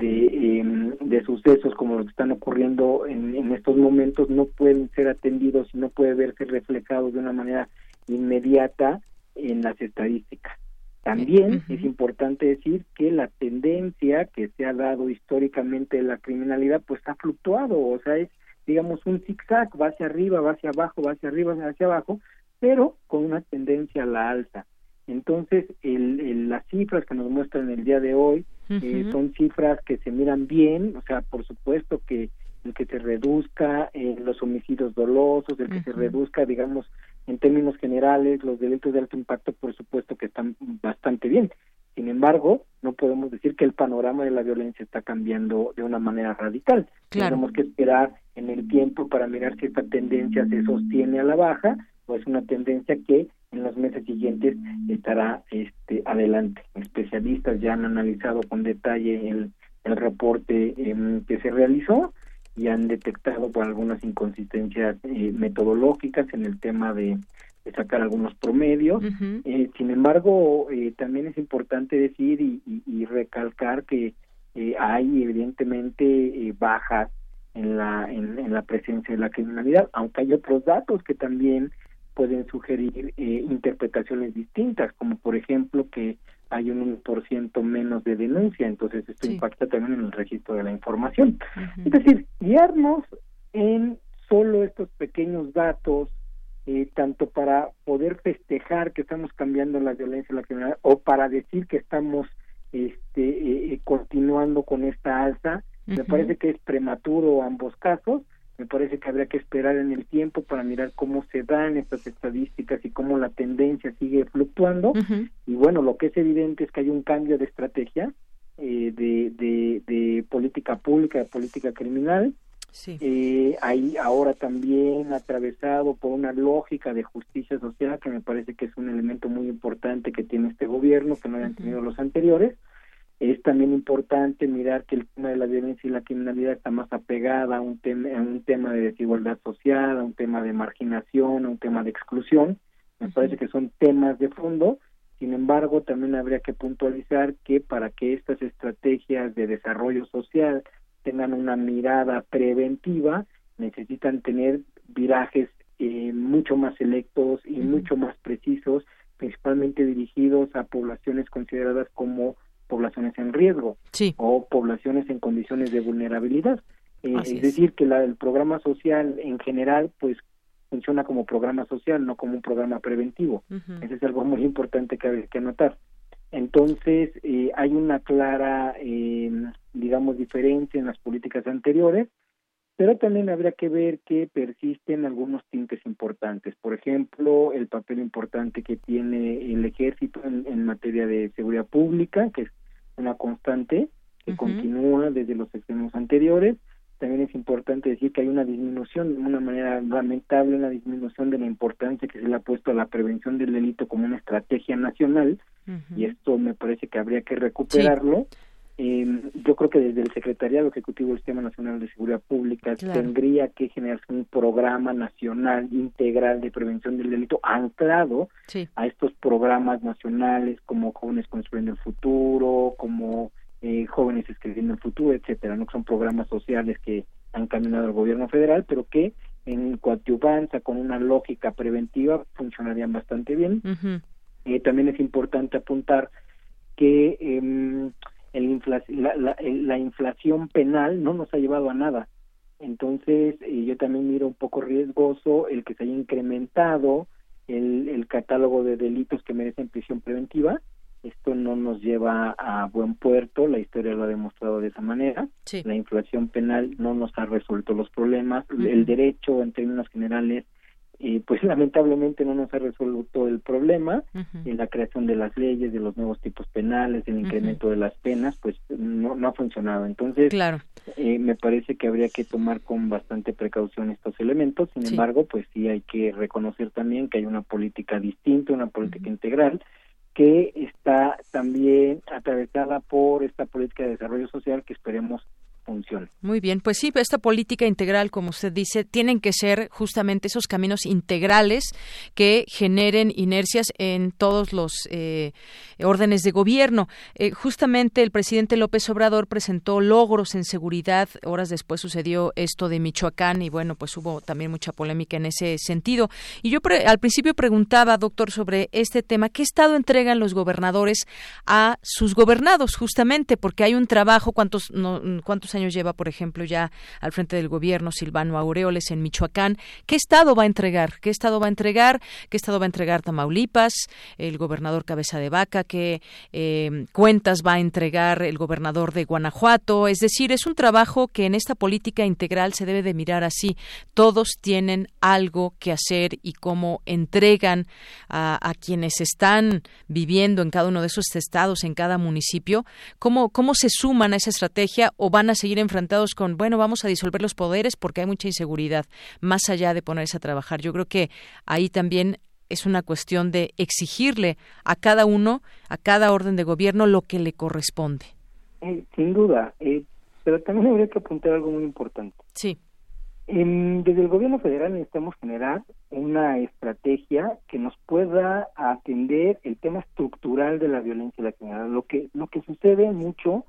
de, em, de sucesos como los que están ocurriendo en, en estos momentos no pueden ser atendidos y no puede verse reflejados de una manera inmediata en las estadísticas. También es importante decir que la tendencia que se ha dado históricamente de la criminalidad pues ha fluctuado, o sea, es digamos un zigzag, va hacia arriba, va hacia abajo, va hacia arriba, va hacia abajo, pero con una tendencia a la alza. Entonces, el, las cifras que nos muestran el día de hoy eh, son cifras que se miran bien, o sea, por supuesto que el que se reduzca eh, los homicidios dolosos, el que se reduzca, digamos, en términos generales, los delitos de alto impacto, por supuesto que están bastante bien. Sin embargo, no podemos decir que el panorama de la violencia está cambiando de una manera radical. Tenemos que esperar en el tiempo para mirar si esta tendencia se sostiene a la baja o es una tendencia que en los meses siguientes estará este, adelante. Especialistas ya han analizado con detalle el, el reporte em, que se realizó y han detectado por algunas inconsistencias eh, metodológicas en el tema de, sacar algunos promedios. eh, sin embargo, eh, también es importante decir y, y, recalcar que eh, hay evidentemente bajas en la, en, en, la presencia de la criminalidad, aunque hay otros datos que también pueden sugerir interpretaciones distintas, como por ejemplo que hay un 1% menos de denuncia, entonces esto impacta también en el registro de la información. Es decir, guiarnos en solo estos pequeños datos, eh, tanto para poder festejar que estamos cambiando la violencia la criminalidad, o para decir que estamos este, eh, eh, continuando con esta alza, me parece que es prematuro ambos casos, me parece que habría que esperar en el tiempo para mirar cómo se dan estas estadísticas y cómo la tendencia sigue fluctuando. Y bueno, lo que es evidente es que hay un cambio de estrategia eh, de, de, de, política pública, de política criminal. Sí. Eh, hay ahora también atravesado por una lógica de justicia social que me parece que es un elemento muy importante que tiene este gobierno, que no hayan tenido los anteriores es también importante mirar que el tema de la violencia y la criminalidad está más apegada a un tema, a un tema de desigualdad social, a un tema de marginación, a un tema de exclusión. Me parece que son temas de fondo. Sin embargo, también habría que puntualizar que para que estas estrategias de desarrollo social tengan una mirada preventiva, necesitan tener virajes eh, mucho más selectos y mucho más precisos, principalmente dirigidos a poblaciones consideradas como poblaciones en riesgo o poblaciones en condiciones de vulnerabilidad. Eh, es, decir, que la, el programa social en general, pues funciona como programa social, no como un programa preventivo. Eso es algo muy importante que hay que anotar. Entonces, eh, hay una clara, eh, digamos, diferencia en las políticas anteriores, pero también habría que ver que persisten algunos tintes importantes. Por ejemplo, el papel importante que tiene el ejército en, en materia de seguridad pública, que es una constante que continúa desde los extremos anteriores. También es importante decir que hay una disminución, de una manera lamentable, una disminución de la importancia que se le ha puesto a la prevención del delito como una estrategia nacional, y esto me parece que habría que recuperarlo. Eh, yo creo que desde el Secretariado Ejecutivo del Sistema Nacional de Seguridad Pública tendría que generarse un programa nacional integral de prevención del delito anclado a estos programas nacionales como Jóvenes Construyendo el Futuro, como eh, Jóvenes Escribiendo el Futuro, etcétera, no son programas sociales que han caminado el gobierno federal, pero que en coadyuvanza con una lógica preventiva funcionarían bastante bien. Eh, también es importante apuntar que el la, la, inflación penal no nos ha llevado a nada. Entonces, eh, yo también miro un poco riesgoso el que se haya incrementado el, el catálogo de delitos que merecen prisión preventiva. Esto no nos lleva a buen puerto, la historia lo ha demostrado de esa manera. La inflación penal no nos ha resuelto los problemas. El derecho, en términos generales, y pues lamentablemente no nos ha resuelto el problema en la creación de las leyes, de los nuevos tipos penales, el incremento de las penas, pues no, no ha funcionado. Entonces, claro. eh, me parece que habría que tomar con bastante precaución estos elementos. Sin embargo, pues sí hay que reconocer también que hay una política distinta, una política integral que está también atravesada por esta política de desarrollo social que esperemos funcione. Muy bien, pues sí, esta política integral, como usted dice, tienen que ser justamente esos caminos integrales que generen inercias en todos los eh, órdenes de gobierno. Eh, justamente el presidente López Obrador presentó logros en seguridad, horas después sucedió esto de Michoacán y bueno, pues hubo también mucha polémica en ese sentido. Y yo al principio preguntaba, doctor, sobre este tema, ¿qué estado entregan los gobernadores a sus gobernados justamente? Porque hay un trabajo, ¿cuántos, no, cuántos años lleva, por ejemplo, ya al frente del gobierno Silvano Aureoles en Michoacán. ¿Qué estado va a entregar? ¿Qué estado va a entregar? ¿Qué estado va a entregar Tamaulipas? El gobernador Cabeza de Vaca. ¿Qué eh, cuentas va a entregar el gobernador de Guanajuato? Es decir, es un trabajo que en esta política integral se debe de mirar así. Todos tienen algo que hacer y cómo entregan a, a quienes están viviendo en cada uno de esos estados, en cada municipio, cómo, cómo se suman a esa estrategia o van a seguir enfrentados con, bueno, vamos a disolver los poderes porque hay mucha inseguridad, más allá de ponerse a trabajar. Yo creo que ahí también es una cuestión de exigirle a cada uno, a cada orden de gobierno, lo que le corresponde. Eh, sin duda, eh, pero también habría que apuntar algo muy importante. Sí. desde el gobierno federal necesitamos generar una estrategia que nos pueda atender el tema estructural de la violencia y la criminalidad. Lo que, lo que sucede mucho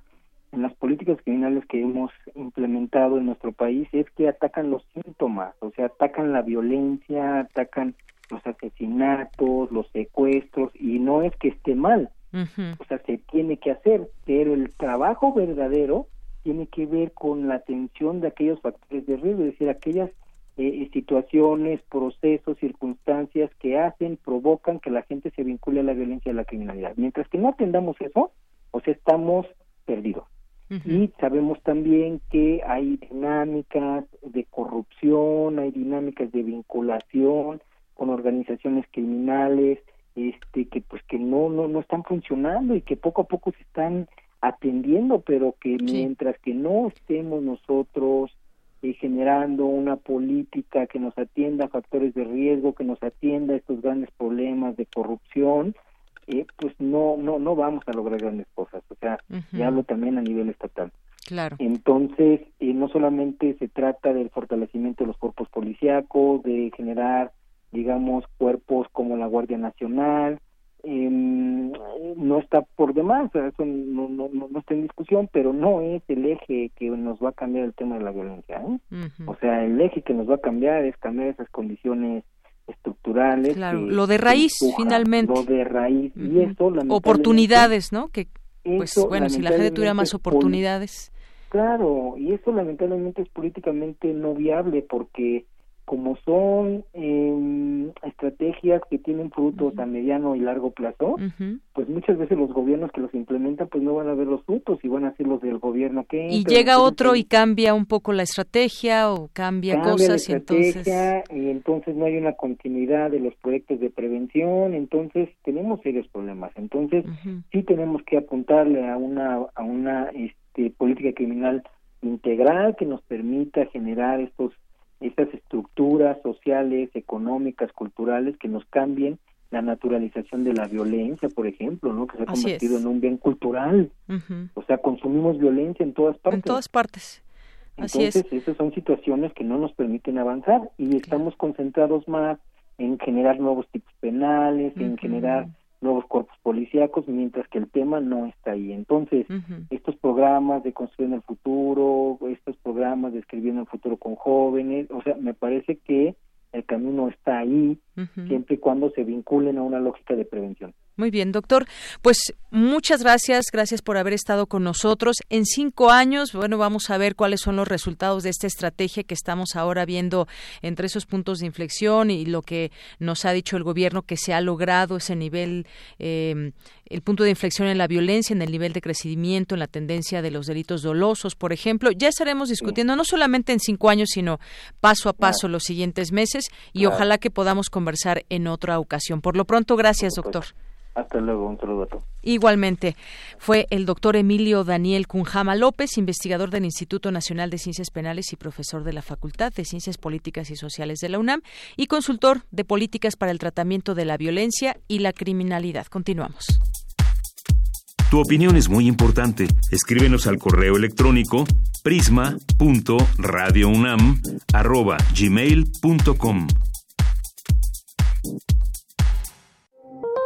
en las políticas criminales que hemos implementado en nuestro país es que atacan los síntomas, o sea, atacan la violencia, atacan los asesinatos, los secuestros, y no es que esté mal, o sea, se tiene que hacer, pero el trabajo verdadero tiene que ver con la atención de aquellos factores de riesgo, es decir, aquellas eh, situaciones, procesos, circunstancias que hacen, provocan que la gente se vincule a la violencia y a la criminalidad. Mientras que no atendamos eso, o sea, estamos perdidos. Y sabemos también que hay dinámicas de corrupción, hay dinámicas de vinculación con organizaciones criminales, este que pues que no no no están funcionando y que poco a poco se están atendiendo, pero que mientras que no estemos nosotros eh, generando una política que nos atienda a factores de riesgo, que nos atienda a estos grandes problemas de corrupción, eh, pues no no no vamos a lograr grandes cosas. O sea, ya hablo también a nivel estatal. Claro. Entonces, eh, no solamente se trata del fortalecimiento de los cuerpos policíacos, de generar, digamos, cuerpos como la Guardia Nacional, eh, no está por demás, eso no, no, no, está en discusión, pero no es el eje que nos va a cambiar el tema de la violencia. ¿eh? O sea, el eje que nos va a cambiar es cambiar esas condiciones estructurales. Claro, lo de raíz, finalmente. Lo de raíz. Y eso, Oportunidades, ¿no? Que, pues bueno, si la gente tuviera más oportunidades. Claro, y eso lamentablemente es políticamente no viable porque como son eh, estrategias que tienen frutos a mediano y largo plazo, pues muchas veces los gobiernos que los implementan pues no van a ver los frutos y van a ser los del gobierno que y llega otro y cambia un poco la estrategia o cambia, cosas y entonces y entonces no hay una continuidad de los proyectos de prevención, entonces tenemos serios problemas. Entonces sí tenemos que apuntarle a una a una este, política criminal integral que nos permita generar estos estas estructuras sociales, económicas, culturales que nos cambien la naturalización de la violencia, por ejemplo, ¿no? Que se ha convertido en un bien cultural. O sea, consumimos violencia en todas partes. En todas partes. Así Entonces, esas son situaciones que no nos permiten avanzar y estamos concentrados más en generar nuevos tipos penales, en generar nuevos cuerpos policíacos, mientras que el tema no está ahí. Entonces, estos programas de construir el futuro, estos programas de escribir en el futuro con jóvenes, o sea, me parece que el camino está ahí, siempre y cuando se vinculen a una lógica de prevención. Muy bien, doctor. Pues muchas gracias, gracias por haber estado con nosotros. En cinco años, bueno, vamos a ver cuáles son los resultados de esta estrategia que estamos ahora viendo entre esos puntos de inflexión y lo que nos ha dicho el gobierno que se ha logrado ese nivel, eh, el punto de inflexión en la violencia, en el nivel de crecimiento, en la tendencia de los delitos dolosos, por ejemplo. Ya estaremos discutiendo no solamente en cinco años, sino paso a paso los siguientes meses y ojalá que podamos conversar en otra ocasión. Por lo pronto, gracias, doctor. Hasta luego, un saludo a todos. Igualmente, fue el doctor Emilio Daniel Cunjama López, investigador del Instituto Nacional de Ciencias Penales y profesor de la Facultad de Ciencias Políticas y Sociales de la UNAM y consultor de políticas para el tratamiento de la violencia y la criminalidad. Continuamos. Tu opinión es muy importante. Escríbenos al correo electrónico prisma.radiounam@gmail.com.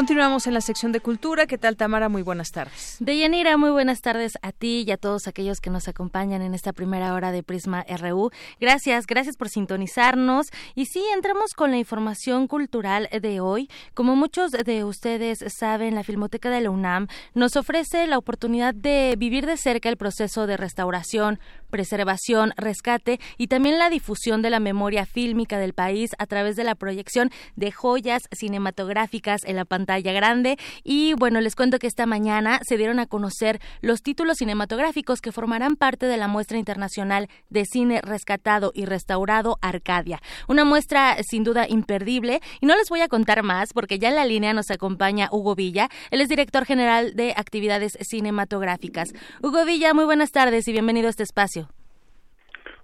Continuamos en la sección de cultura. ¿Qué tal, Tamara? Muy buenas tardes. Deyanira, muy buenas tardes a ti y a todos aquellos que nos acompañan en esta primera hora de Prisma RU. Gracias, gracias por sintonizarnos. Y sí, entramos con la información cultural de hoy. Como muchos de ustedes saben, la Filmoteca de la UNAM nos ofrece la oportunidad de vivir de cerca el proceso de restauración, preservación, rescate y también la difusión de la memoria fílmica del país a través de la proyección de joyas cinematográficas en la pantalla grande. Y bueno, les cuento que esta mañana se dieron a conocer los títulos cinematográficos que formarán parte de la muestra internacional de cine rescatado y restaurado Arcadia. Una muestra sin duda imperdible y no les voy a contar más porque ya en la línea nos acompaña Hugo Villa. Él es director general de actividades cinematográficas. Hugo Villa, muy buenas tardes y bienvenido a este espacio.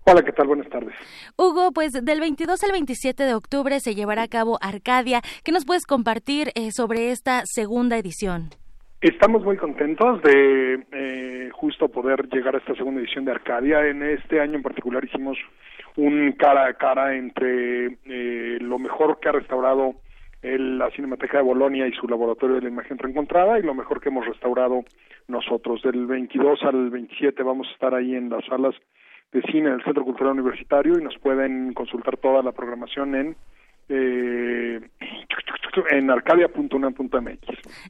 Hola, ¿qué tal? Buenas tardes. Hugo, pues del 22 al 27 de octubre se llevará a cabo Arcadia. ¿Qué nos puedes compartir eh, sobre esta segunda edición? Estamos muy contentos de eh, justo poder llegar a esta segunda edición de Arcadia. En este año en particular hicimos un cara a cara entre eh, lo mejor que ha restaurado la Cinemateca de Bolonia y su laboratorio de la imagen reencontrada y lo mejor que hemos restaurado nosotros. Del 22 al 27 vamos a estar ahí en las salas de cine del Centro Cultural Universitario y nos pueden consultar toda la programación en eh, en arcadia.unam.mx.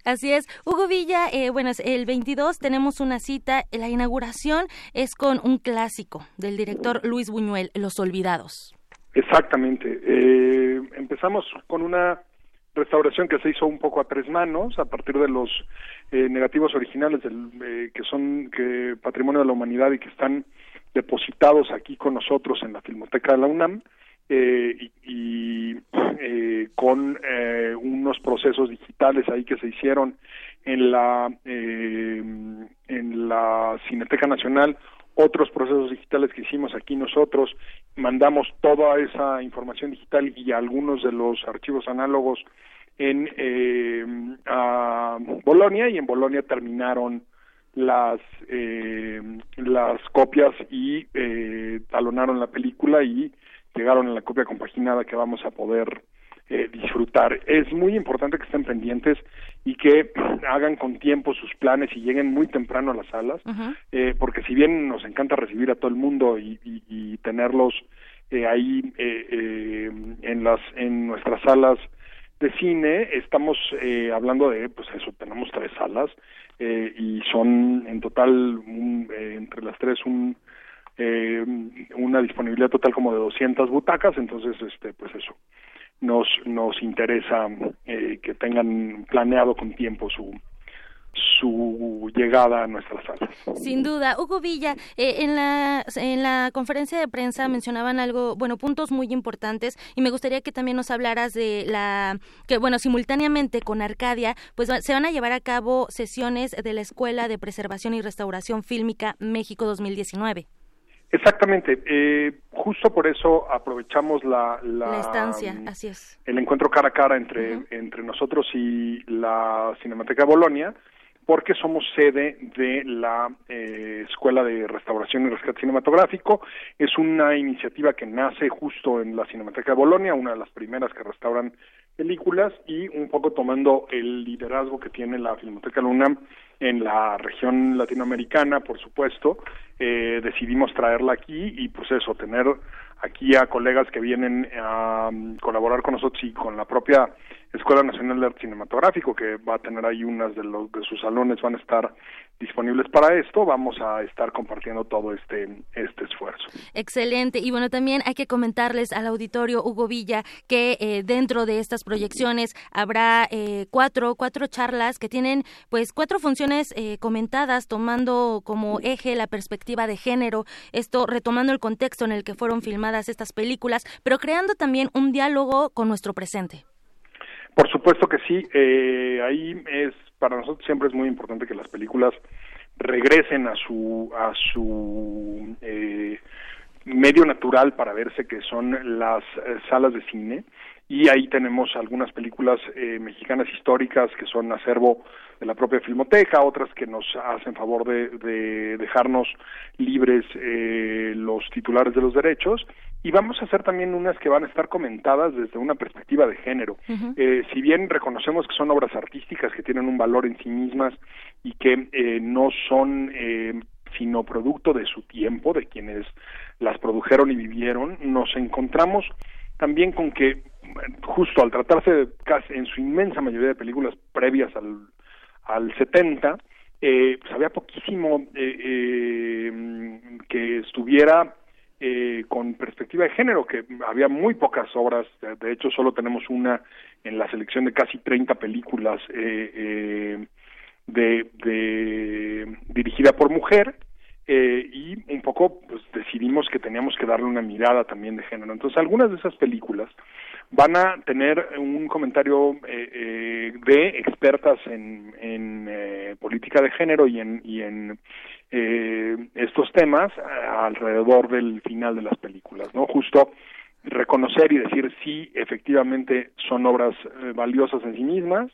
Así es. Hugo Villa, eh, bueno, el 22 tenemos una cita. La inauguración es con un clásico del director Luis Buñuel, Los Olvidados. Exactamente. Eh, empezamos con una restauración que se hizo un poco a tres manos a partir de los eh, negativos originales del, eh, que son que patrimonio de la humanidad y que están depositados aquí con nosotros en la Filmoteca de la UNAM eh, y, eh, con eh, unos procesos digitales ahí que se hicieron en la eh, en la Cineteca Nacional otros procesos digitales que hicimos aquí nosotros mandamos toda esa información digital y algunos de los archivos análogos en eh, a Bolonia y en Bolonia terminaron las eh, las copias y eh, talonaron la película y llegaron a la copia compaginada que vamos a poder eh, disfrutar. Es muy importante que estén pendientes y que hagan con tiempo sus planes y lleguen muy temprano a las salas, eh, porque si bien nos encanta recibir a todo el mundo y, y, y tenerlos eh, ahí eh, eh, en las en nuestras salas de cine, estamos eh, hablando de, pues eso, tenemos tres salas eh, y son en total un, eh, entre las tres un eh, una disponibilidad total como de 200 butacas, entonces este pues eso nos nos interesa eh, que tengan planeado con tiempo su su llegada a nuestras salas. Sin duda. Hugo Villa, eh, en, la, en la conferencia de prensa mencionaban algo, bueno, puntos muy importantes y me gustaría que también nos hablaras de la, que bueno, simultáneamente con Arcadia, pues se van a llevar a cabo sesiones de la Escuela de Preservación y Restauración Fílmica México 2019. Exactamente. Eh, justo por eso aprovechamos la, la, la estancia, así es. El encuentro cara a cara entre, uh -huh. entre nosotros y la Cinemateca de Bolonia, porque somos sede de la eh, Escuela de Restauración y Rescate Cinematográfico. Es una iniciativa que nace justo en la Cinemateca de Bolonia, una de las primeras que restauran películas y un poco tomando el liderazgo que tiene la Filmoteca UNAM en la región latinoamericana, por supuesto, eh, decidimos traerla aquí y pues eso, tener aquí a colegas que vienen a um, colaborar con nosotros y con la propia Escuela Nacional de Arte Cinematográfico, que va a tener ahí unas de, los, de sus salones, van a estar disponibles para esto, vamos a estar compartiendo todo este, este esfuerzo. Excelente. Y bueno, también hay que comentarles al auditorio Hugo Villa que eh, dentro de estas proyecciones habrá eh, cuatro, cuatro charlas que tienen pues cuatro funciones eh, comentadas tomando como eje la perspectiva de género, esto retomando el contexto en el que fueron filmadas estas películas, pero creando también un diálogo con nuestro presente. Por supuesto que sí, eh, ahí es para nosotros siempre es muy importante que las películas regresen a su a su eh, medio natural para verse que son las eh, salas de cine. Y ahí tenemos algunas películas eh, mexicanas históricas que son acervo de la propia filmoteca, otras que nos hacen favor de, de dejarnos libres eh, los titulares de los derechos y vamos a hacer también unas que van a estar comentadas desde una perspectiva de género. Uh -huh. eh, si bien reconocemos que son obras artísticas que tienen un valor en sí mismas y que eh, no son eh, sino producto de su tiempo, de quienes las produjeron y vivieron, nos encontramos también con que justo al tratarse de casi en su inmensa mayoría de películas previas al, al 70, eh, pues había poquísimo eh, eh, que estuviera eh, con perspectiva de género, que había muy pocas obras, de hecho solo tenemos una en la selección de casi 30 películas eh, eh, de, de, dirigida por mujer, eh, y un poco pues, decidimos que teníamos que darle una mirada también de género. Entonces algunas de esas películas van a tener un comentario eh, eh, de expertas en, eh, política de género y en, y eh, estos temas alrededor del final de las películas, ¿no? Justo reconocer y decir si efectivamente son obras valiosas en sí mismas,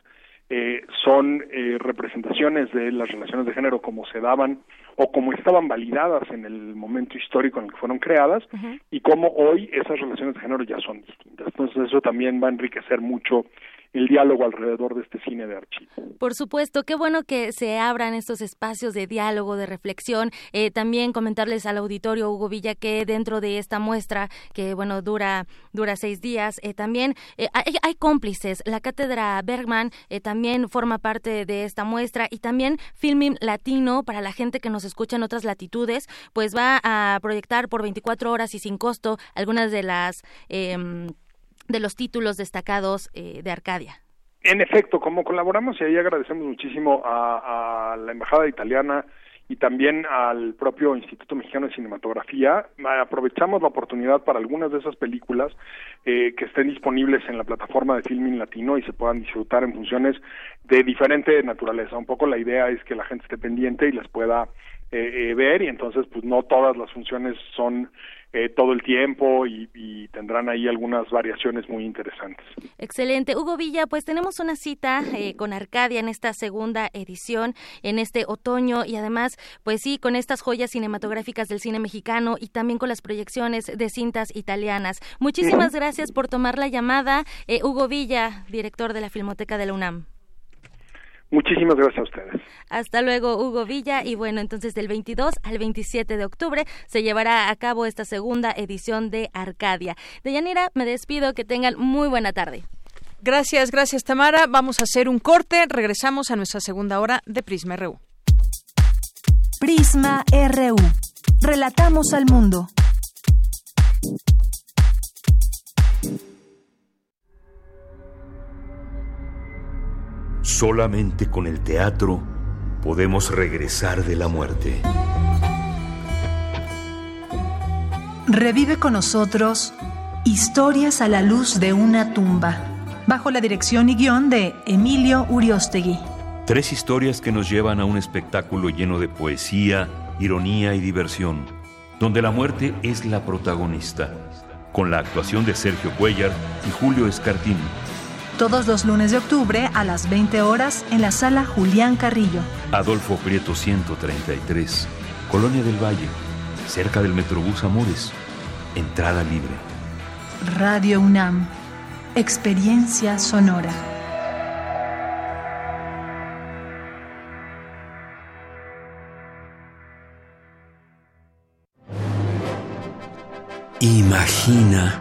eh, son eh, representaciones de las relaciones de género como se daban o como estaban validadas en el momento histórico en el que fueron creadas y cómo hoy esas relaciones de género ya son distintas. Entonces eso también va a enriquecer mucho el diálogo alrededor de este cine de archivo. Por supuesto, qué bueno que se abran estos espacios de diálogo, de reflexión. Eh, también comentarles al auditorio Hugo Villa que dentro de esta muestra, que bueno dura dura seis días, eh, también eh, hay, cómplices. La cátedra Bergman también forma parte de esta muestra y también Filming Latino para la gente que nos escucha en otras latitudes, pues va a proyectar por 24 horas y sin costo algunas de las em, de los títulos destacados eh, de Arcadia. En efecto, como colaboramos y ahí agradecemos muchísimo a, la Embajada Italiana y también al propio Instituto Mexicano de Cinematografía, aprovechamos la oportunidad para algunas de esas películas eh, que estén disponibles en la plataforma de Filming Latino y se puedan disfrutar en funciones de diferente naturaleza. Un poco la idea es que la gente esté pendiente y las pueda eh, ver y entonces pues no todas las funciones son eh, todo el tiempo y, tendrán ahí algunas variaciones muy interesantes. Excelente. Hugo Villa, pues tenemos una cita eh, con Arcadia en esta segunda edición, en este otoño y además, pues sí, con estas joyas cinematográficas del cine mexicano y también con las proyecciones de cintas italianas. Muchísimas gracias por tomar la llamada. Eh, Hugo Villa, director de la Filmoteca de la UNAM. Muchísimas gracias a ustedes. Hasta luego, Hugo Villa. Y bueno, entonces del 22 al 27 de octubre se llevará a cabo esta segunda edición de Arcadia. Deyanira, me despido. Que tengan muy buena tarde. Gracias, gracias Tamara. Vamos a hacer un corte. Regresamos a nuestra segunda hora de Prisma RU. Prisma RU. Relatamos al mundo. Solamente con el teatro podemos regresar de la muerte. Revive con nosotros Historias a la luz de una tumba, bajo la dirección y guion de Emilio Uriostegui. Tres historias que nos llevan a un espectáculo lleno de poesía, ironía y diversión, donde la muerte es la protagonista, con la actuación de Sergio Cuellar y Julio Escartín todos los lunes de octubre a las 20 horas en la sala Julián Carrillo. Adolfo Prieto 133, Colonia del Valle, cerca del Metrobús Amores. Entrada libre. Radio UNAM, experiencia sonora. Imagina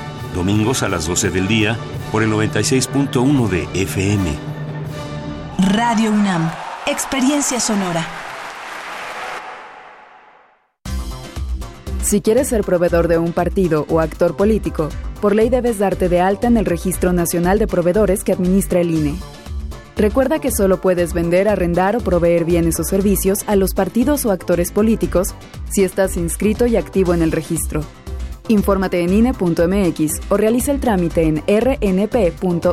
domingos a las 12 del día por el 96.1 de FM. Radio UNAM, experiencia sonora. Si quieres ser proveedor de un partido o actor político, por ley debes darte de alta en el Registro Nacional de Proveedores que administra el INE. Recuerda que solo puedes vender, arrendar o proveer bienes o servicios a los partidos o actores políticos si estás inscrito y activo en el registro. Infórmate en INE.mx o realiza el trámite en rnp.ine.mx.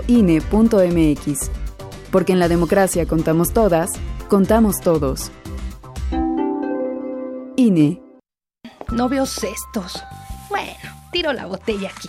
Porque en la democracia contamos todas, contamos todos. INE. No veo cestos. Bueno, tiro la botella aquí.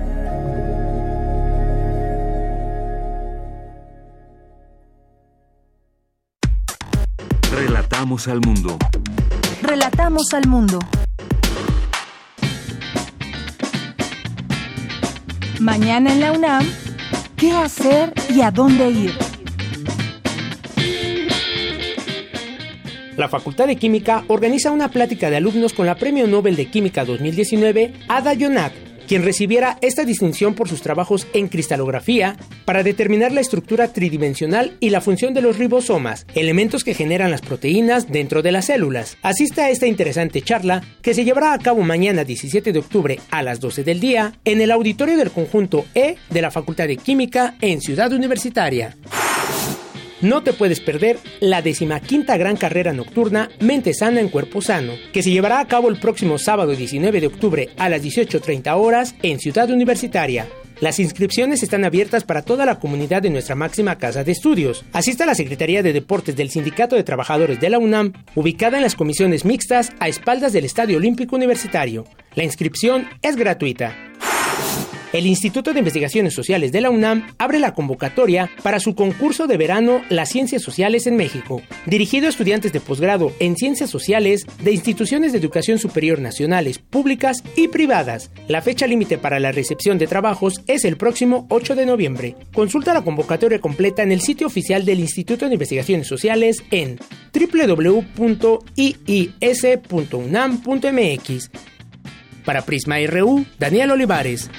Relatamos al mundo. Relatamos al mundo. Mañana en la UNAM qué hacer y a dónde ir. La Facultad de Química organiza una plática de alumnos con la Premio Nobel de Química 2019, Ada Yonak, quien recibiera esta distinción por sus trabajos en cristalografía para determinar la estructura tridimensional y la función de los ribosomas, elementos que generan las proteínas dentro de las células. Asista a esta interesante charla que se llevará a cabo mañana 17 de octubre a las 12 del día en el auditorio del conjunto E de la Facultad de Química en Ciudad Universitaria. No te puedes perder la decimaquinta gran carrera nocturna Mente Sana en Cuerpo Sano, que se llevará a cabo el próximo sábado 19 de octubre a las 18.30 horas en Ciudad Universitaria. Las inscripciones están abiertas para toda la comunidad de nuestra máxima casa de estudios. Asista a la Secretaría de Deportes del Sindicato de Trabajadores de la UNAM, ubicada en las comisiones mixtas a espaldas del Estadio Olímpico Universitario. La inscripción es gratuita el Instituto de Investigaciones Sociales de la UNAM abre la convocatoria para su concurso de verano Las Ciencias Sociales en México, dirigido a estudiantes de posgrado en Ciencias Sociales de instituciones de educación superior nacionales, públicas y privadas. La fecha límite para la recepción de trabajos es el próximo 8 de noviembre. Consulta la convocatoria completa en el sitio oficial del Instituto de Investigaciones Sociales en www.iis.unam.mx. Para Prisma RU, Daniel Olivares.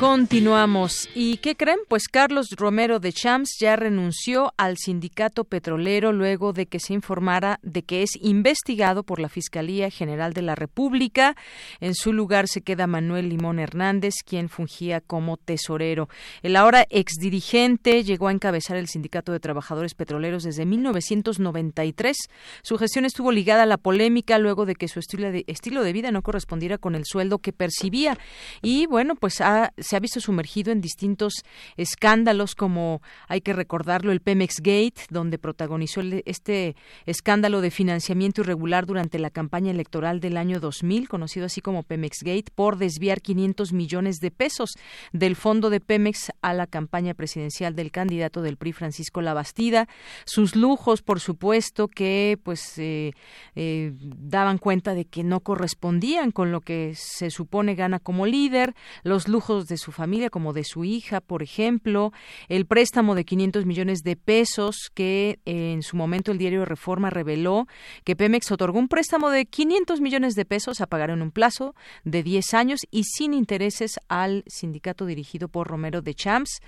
Continuamos. ¿Y qué creen? Pues Carlos Romero de Champs ya renunció al sindicato petrolero luego de que se informara de que es investigado por la Fiscalía General de la República. En su lugar se queda Manuel Limón Hernández, quien fungía como tesorero. El ahora exdirigente llegó a encabezar el sindicato de trabajadores petroleros desde 1993. Su gestión estuvo ligada a la polémica luego de que su estilo de, estilo de vida no correspondiera con el sueldo que percibía. Y bueno, pues ha se ha visto sumergido en distintos escándalos, como hay que recordarlo, el Pemex Gate, donde protagonizó este escándalo de financiamiento irregular durante la campaña electoral del año 2000, conocido así como Pemex Gate, por desviar 500 millones de pesos del fondo de Pemex a la campaña presidencial del candidato del PRI, Francisco Labastida. Sus lujos, por supuesto, que pues eh, eh, daban cuenta de que no correspondían con lo que se supone gana como líder, los lujos de su familia como de su hija, por ejemplo, el préstamo de 500 millones de pesos que eh, en su momento el diario Reforma reveló que Pemex otorgó un préstamo de 500 millones de pesos a pagar en un plazo de 10 años y sin intereses al sindicato dirigido por Romero de Champs,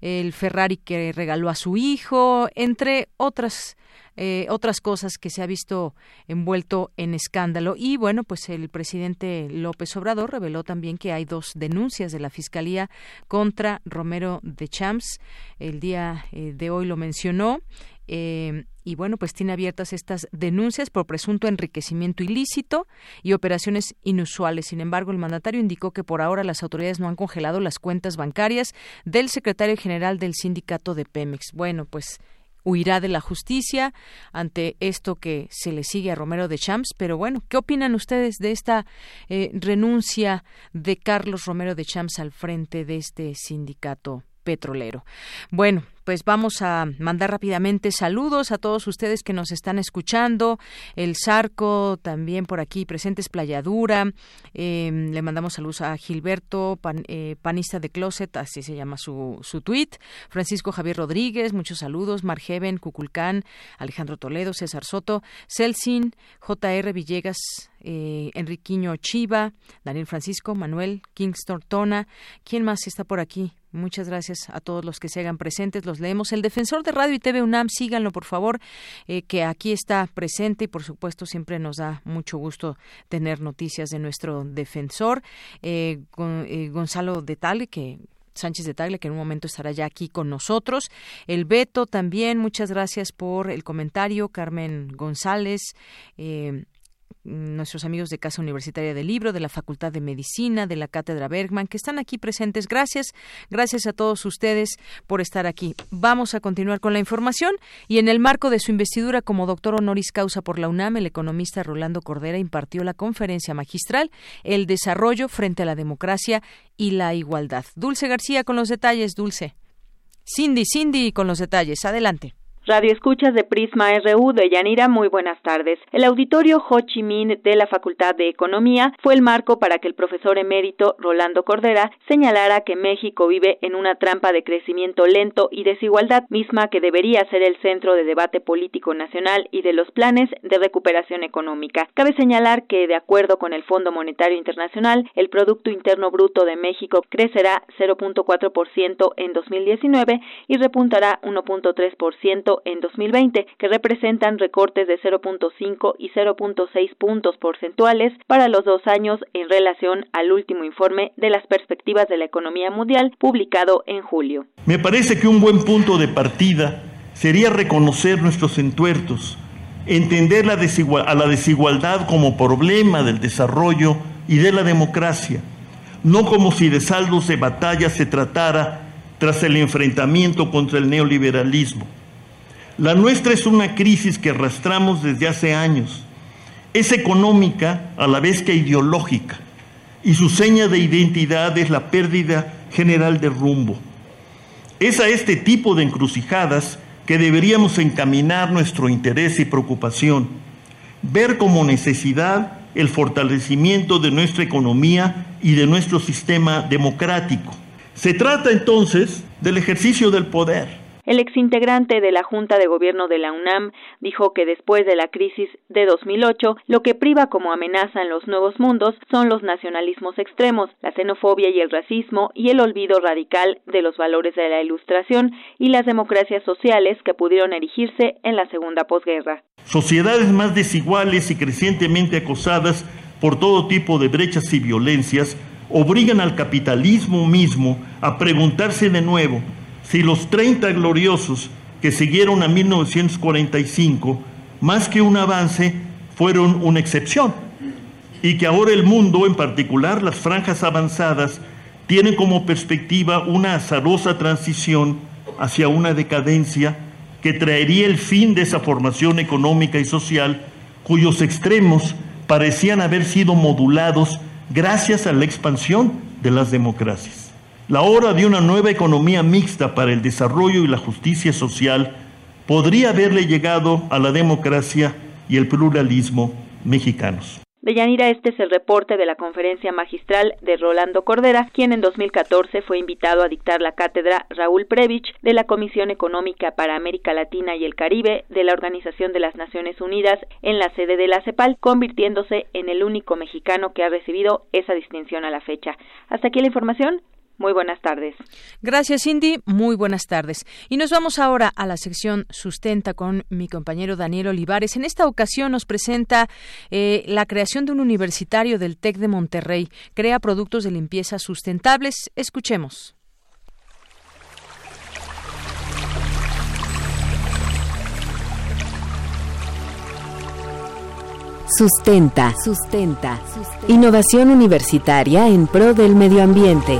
el Ferrari que regaló a su hijo, entre otras eh, otras cosas que se ha visto envuelto en escándalo. Y bueno, pues el presidente López Obrador reveló también que hay dos denuncias de la Fiscalía contra Romero de Champs. El día eh, de hoy lo mencionó. Eh, y bueno, pues tiene abiertas estas denuncias por presunto enriquecimiento ilícito y operaciones inusuales. Sin embargo, el mandatario indicó que por ahora las autoridades no han congelado las cuentas bancarias del secretario general del sindicato de Pemex. Bueno, pues huirá de la justicia ante esto que se le sigue a Romero de Champs. Pero bueno, ¿qué opinan ustedes de esta eh, renuncia de Carlos Romero de Champs al frente de este sindicato petrolero. Bueno, pues vamos a mandar rápidamente saludos a todos ustedes que nos están escuchando. El Zarco también por aquí presentes, Playadura. Em, le mandamos saludos a Gilberto, eh, panista de Closet, así se llama su, su tweet. Francisco Javier Rodríguez, muchos saludos. Margeven, Cuculcán, Alejandro Toledo, César Soto, Celsin, JR Villegas, eh, Enriquiño Chiva, Daniel Francisco, Manuel, Kingston Tona. ¿Quién más está por aquí? Muchas gracias a todos los que se hagan presentes, los leemos. El defensor de Radio y TV UNAM, síganlo por favor, eh, que aquí está presente y por supuesto siempre nos da mucho gusto tener noticias de nuestro defensor, eh, eh, Gonzalo de Tal, que Sánchez de Tagle, que en un momento estará ya aquí con nosotros. El Beto también, muchas gracias por el comentario. Carmen González, eh, nuestros amigos de Casa Universitaria del Libro, de la Facultad de Medicina, de la Cátedra Bergman, que están aquí presentes. Gracias, gracias a todos ustedes por estar aquí. Vamos a continuar con la información y en el marco de su investidura como doctor honoris causa por la UNAM, el economista Rolando Cordera impartió la conferencia magistral El desarrollo frente a la democracia y la igualdad. Dulce García con los detalles, Dulce. Cindy, Cindy con los detalles. Adelante. Radio Escuchas de Prisma RU de Yanira, muy buenas tardes. El auditorio Ho Chi Minh de la Facultad de Economía fue el marco para que el profesor emérito Rolando Cordera señalara que México vive en una trampa de crecimiento lento y desigualdad misma que debería ser el centro de debate político nacional y de los planes de recuperación económica. Cabe señalar que, de acuerdo con el Fondo Monetario Internacional, el Producto Interno Bruto de México crecerá 0.4% en 2019 y repuntará 1.3% en 2020, que representan recortes de 0.5 y 0.6 puntos porcentuales para los dos años en relación al último informe de las perspectivas de la economía mundial publicado en julio. Me parece que un buen punto de partida sería reconocer nuestros entuertos, entender la a la desigualdad como problema del desarrollo y de la democracia, no como si de saldos de batalla se tratara tras el enfrentamiento contra el neoliberalismo. La nuestra es una crisis que arrastramos desde hace años. Es económica a la vez que ideológica y su seña de identidad es la pérdida general de rumbo. Es a este tipo de encrucijadas que deberíamos encaminar nuestro interés y preocupación, ver como necesidad el fortalecimiento de nuestra economía y de nuestro sistema democrático. Se trata entonces del ejercicio del poder el exintegrante de la Junta de Gobierno de la UNAM dijo que después de la crisis de 2008, lo que priva como amenaza en los nuevos mundos son los nacionalismos extremos, la xenofobia y el racismo y el olvido radical de los valores de la Ilustración y las democracias sociales que pudieron erigirse en la segunda posguerra. Sociedades más desiguales y crecientemente acosadas por todo tipo de brechas y violencias obligan al capitalismo mismo a preguntarse de nuevo si los 30 gloriosos que siguieron a 1945, más que un avance, fueron una excepción, y que ahora el mundo, en particular las franjas avanzadas, tienen como perspectiva una azarosa transición hacia una decadencia que traería el fin de esa formación económica y social cuyos extremos parecían haber sido modulados gracias a la expansión de las democracias. La hora de una nueva economía mixta para el desarrollo y la justicia social podría haberle llegado a la democracia y el pluralismo mexicanos. Deyanira, este es el reporte de la conferencia magistral de Rolando Cordera, quien en 2014 fue invitado a dictar la cátedra Raúl Previch de la Comisión Económica para América Latina y el Caribe de la Organización de las Naciones Unidas en la sede de la CEPAL, convirtiéndose en el único mexicano que ha recibido esa distinción a la fecha. Hasta aquí la información. Muy buenas tardes. Gracias, Cindy. Muy buenas tardes. Y nos vamos ahora a la sección Sustenta con mi compañero Daniel Olivares. En esta ocasión nos presenta eh, la creación de un universitario del TEC de Monterrey. Crea productos de limpieza sustentables. Escuchemos. Sustenta, sustenta, sustenta. Innovación universitaria en pro del medio ambiente.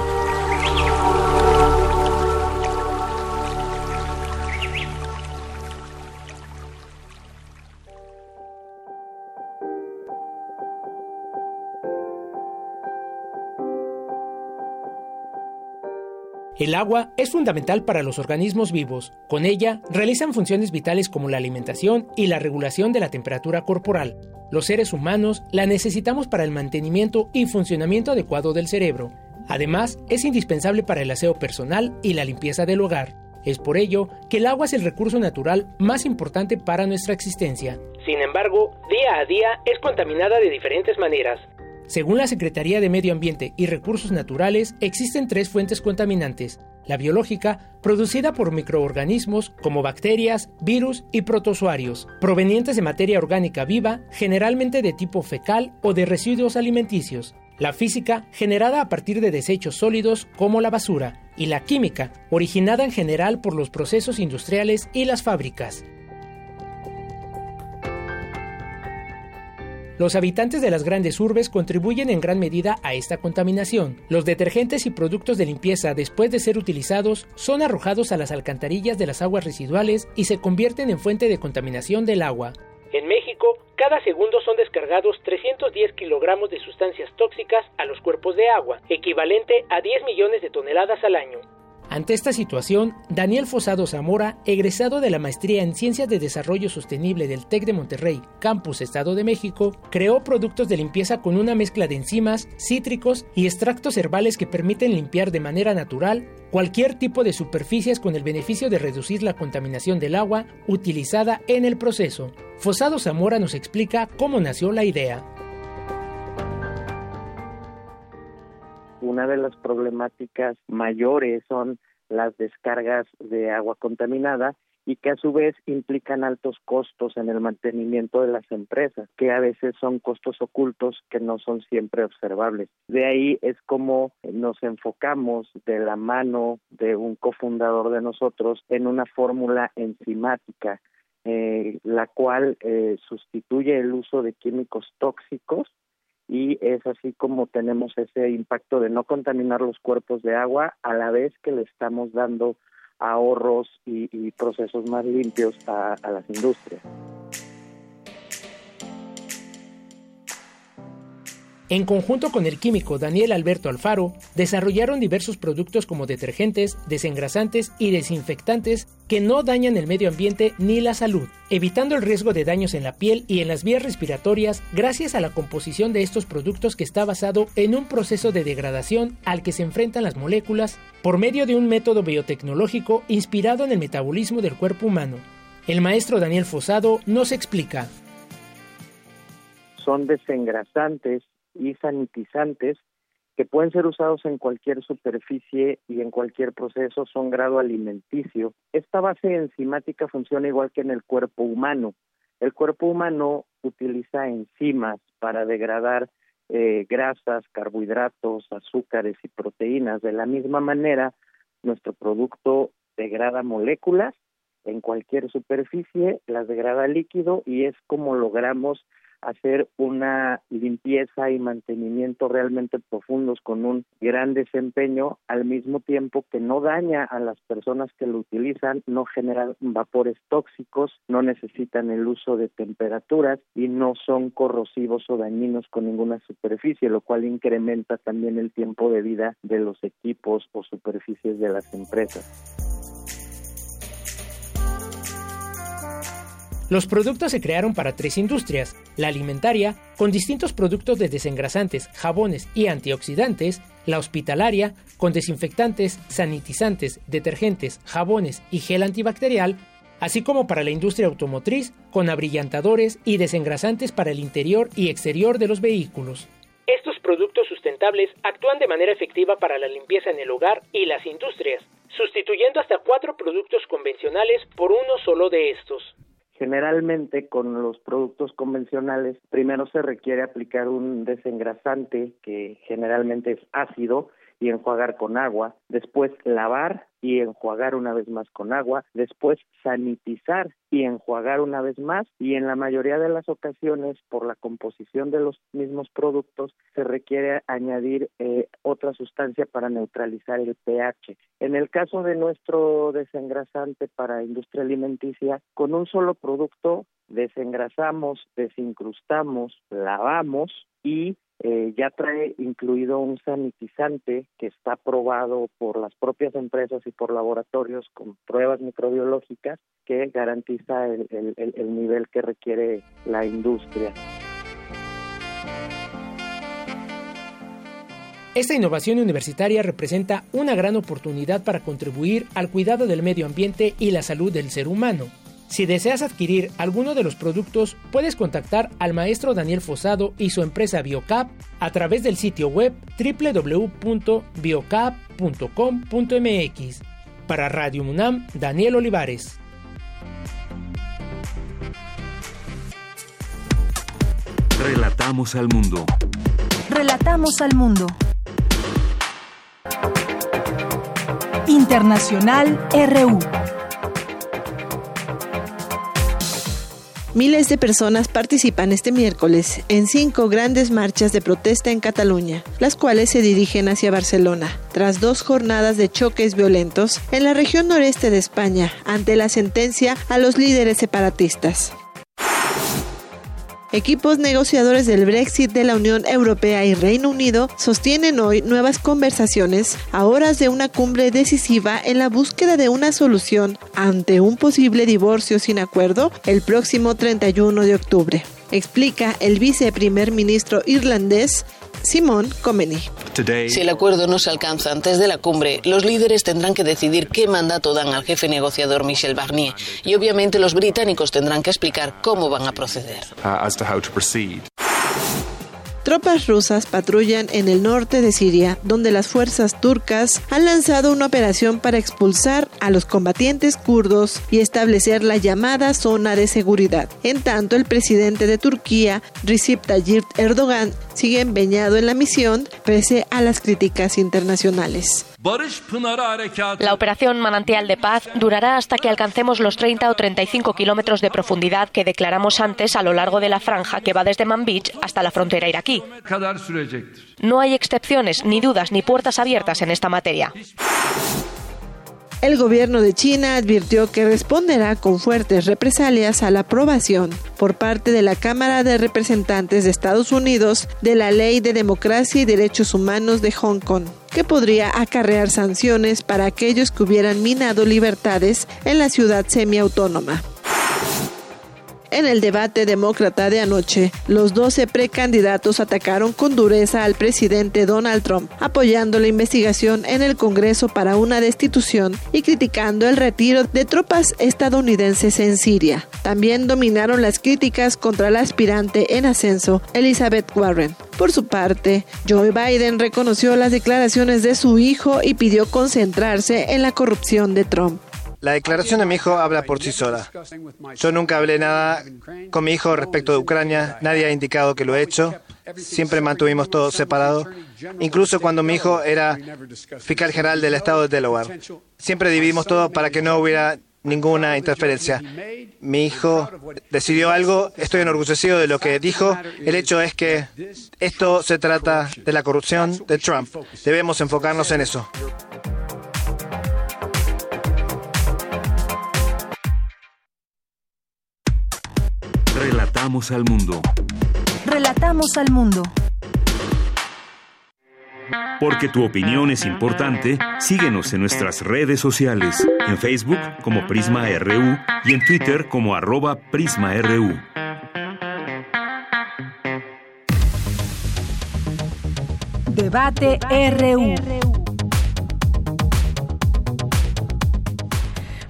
El agua es fundamental para los organismos vivos. Con ella realizan funciones vitales como la alimentación y la regulación de la temperatura corporal. Los seres humanos la necesitamos para el mantenimiento y funcionamiento adecuado del cerebro. Además, es indispensable para el aseo personal y la limpieza del hogar. Es por ello que el agua es el recurso natural más importante para nuestra existencia. Sin embargo, día a día es contaminada de diferentes maneras. Según la Secretaría de Medio Ambiente y Recursos Naturales, existen tres fuentes contaminantes. La biológica, producida por microorganismos como bacterias, virus y protozoarios, provenientes de materia orgánica viva, generalmente de tipo fecal o de residuos alimenticios. La física, generada a partir de desechos sólidos como la basura. Y la química, originada en general por los procesos industriales y las fábricas. Los habitantes de las grandes urbes contribuyen en gran medida a esta contaminación. Los detergentes y productos de limpieza después de ser utilizados son arrojados a las alcantarillas de las aguas residuales y se convierten en fuente de contaminación del agua. En México, cada segundo son descargados 310 kilogramos de sustancias tóxicas a los cuerpos de agua, equivalente a 10 millones de toneladas al año. Ante esta situación, Daniel Fosado Zamora, egresado de la maestría en Ciencias de Desarrollo Sostenible del TEC de Monterrey, Campus Estado de México, creó productos de limpieza con una mezcla de enzimas, cítricos y extractos herbales que permiten limpiar de manera natural cualquier tipo de superficies con el beneficio de reducir la contaminación del agua utilizada en el proceso. Fosado Zamora nos explica cómo nació la idea. Una de las problemáticas mayores son las descargas de agua contaminada y que a su vez implican altos costos en el mantenimiento de las empresas, que a veces son costos ocultos que no son siempre observables. De ahí es como nos enfocamos de la mano de un cofundador de nosotros en una fórmula enzimática, eh, la cual eh, sustituye el uso de químicos tóxicos y es así como tenemos ese impacto de no contaminar los cuerpos de agua a la vez que le estamos dando ahorros y, procesos más limpios a las industrias. En conjunto con el químico Daniel Alberto Alfaro, desarrollaron diversos productos como detergentes, desengrasantes y desinfectantes que no dañan el medio ambiente ni la salud, evitando el riesgo de daños en la piel y en las vías respiratorias gracias a la composición de estos productos que está basado en un proceso de degradación al que se enfrentan las moléculas por medio de un método biotecnológico inspirado en el metabolismo del cuerpo humano. El maestro Daniel Fosado nos explica. Son desengrasantes y sanitizantes que pueden ser usados en cualquier superficie y en cualquier proceso, son grado alimenticio. Esta base enzimática funciona igual que en el cuerpo humano. El cuerpo humano utiliza enzimas para degradar eh, grasas, carbohidratos, azúcares y proteínas. De la misma manera, nuestro producto degrada moléculas en cualquier superficie, las degrada líquido y es como logramos hacer una limpieza y mantenimiento realmente profundos con un gran desempeño al mismo tiempo que no daña a las personas que lo utilizan, no generan vapores tóxicos, no necesitan el uso de temperaturas y no son corrosivos o dañinos con ninguna superficie, lo cual incrementa también el tiempo de vida de los equipos o superficies de las empresas. Los productos se crearon para tres industrias, la alimentaria, con distintos productos de desengrasantes, jabones y antioxidantes, la hospitalaria, con desinfectantes, sanitizantes, detergentes, jabones y gel antibacterial, así como para la industria automotriz, con abrillantadores y desengrasantes para el interior y exterior de los vehículos. Estos productos sustentables actúan de manera efectiva para la limpieza en el hogar y las industrias, sustituyendo hasta cuatro productos convencionales por uno solo de estos. Generalmente con los productos convencionales, primero se requiere aplicar un desengrasante que generalmente es ácido y enjuagar con agua, después lavar y enjuagar una vez más con agua, después sanitizar y enjuagar una vez más y en la mayoría de las ocasiones por la composición de los mismos productos se requiere añadir eh, otra sustancia para neutralizar el pH. En el caso de nuestro desengrasante para industria alimenticia, con un solo producto desengrasamos, desincrustamos, lavamos y eh, ya trae incluido un sanitizante que está aprobado por las propias empresas y por laboratorios con pruebas microbiológicas que garantiza el, el nivel que requiere la industria. Esta innovación universitaria representa una gran oportunidad para contribuir al cuidado del medio ambiente y la salud del ser humano. Si deseas adquirir alguno de los productos, puedes contactar al maestro Daniel Fosado y su empresa Biocap a través del sitio web www.biocap.com.mx. Para Radio Munam, Daniel Olivares. Relatamos al mundo. Relatamos al mundo. Internacional RU. Miles de personas participan este miércoles en cinco grandes marchas de protesta en Cataluña, las cuales se dirigen hacia Barcelona, tras dos jornadas de choques violentos en la región noreste de España ante la sentencia a los líderes separatistas. Equipos negociadores del Brexit de la Unión Europea y Reino Unido sostienen hoy nuevas conversaciones a horas de una cumbre decisiva en la búsqueda de una solución ante un posible divorcio sin acuerdo el próximo 31 de octubre. Explica el viceprimer ministro irlandés Simon Comeny. Si el acuerdo no se alcanza antes de la cumbre, los líderes tendrán que decidir qué mandato dan al jefe negociador Michel Barnier y obviamente los británicos tendrán que explicar cómo van a proceder. Tropas rusas patrullan en el norte de Siria, donde las fuerzas turcas han lanzado una operación para expulsar a los combatientes kurdos y establecer la llamada zona de seguridad. En tanto, el presidente de Turquía, Recep Tayyip Erdogan, sigue empeñado en la misión pese a las críticas internacionales. La operación Manantial de Paz durará hasta que alcancemos los 30 o 35 kilómetros de profundidad que declaramos antes a lo largo de la franja que va desde Manbij hasta la frontera iraquí. No hay excepciones, ni dudas, ni puertas abiertas en esta materia. El gobierno de China advirtió que responderá con fuertes represalias a la aprobación por parte de la Cámara de Representantes de Estados Unidos de la Ley de Democracia y Derechos Humanos de Hong Kong, que podría acarrear sanciones para aquellos que hubieran minado libertades en la ciudad semiautónoma. En el debate demócrata de anoche, los 12 precandidatos atacaron con dureza al presidente Donald Trump, apoyando la investigación en el Congreso para una destitución y criticando el retiro de tropas estadounidenses en Siria. También dominaron las críticas contra la aspirante en ascenso, Elizabeth Warren. Por su parte, Joe Biden reconoció las declaraciones de su hijo y pidió concentrarse en la corrupción de Trump. La declaración de mi hijo habla por sí sola. Yo nunca hablé nada con mi hijo respecto de Ucrania, nadie ha indicado que lo he hecho. Siempre mantuvimos todo separado, incluso cuando mi hijo era fiscal general del estado de Delaware. Siempre dividimos todo para que no hubiera ninguna interferencia. Mi hijo decidió algo, estoy enorgullecido de lo que dijo. El hecho es que esto se trata de la corrupción de Trump. Debemos enfocarnos en eso. Relatamos al mundo. Relatamos al mundo. Porque tu opinión es importante, síguenos en nuestras redes sociales, en Facebook como Prisma RU y en Twitter como arroba PrismaRU. Debate RU.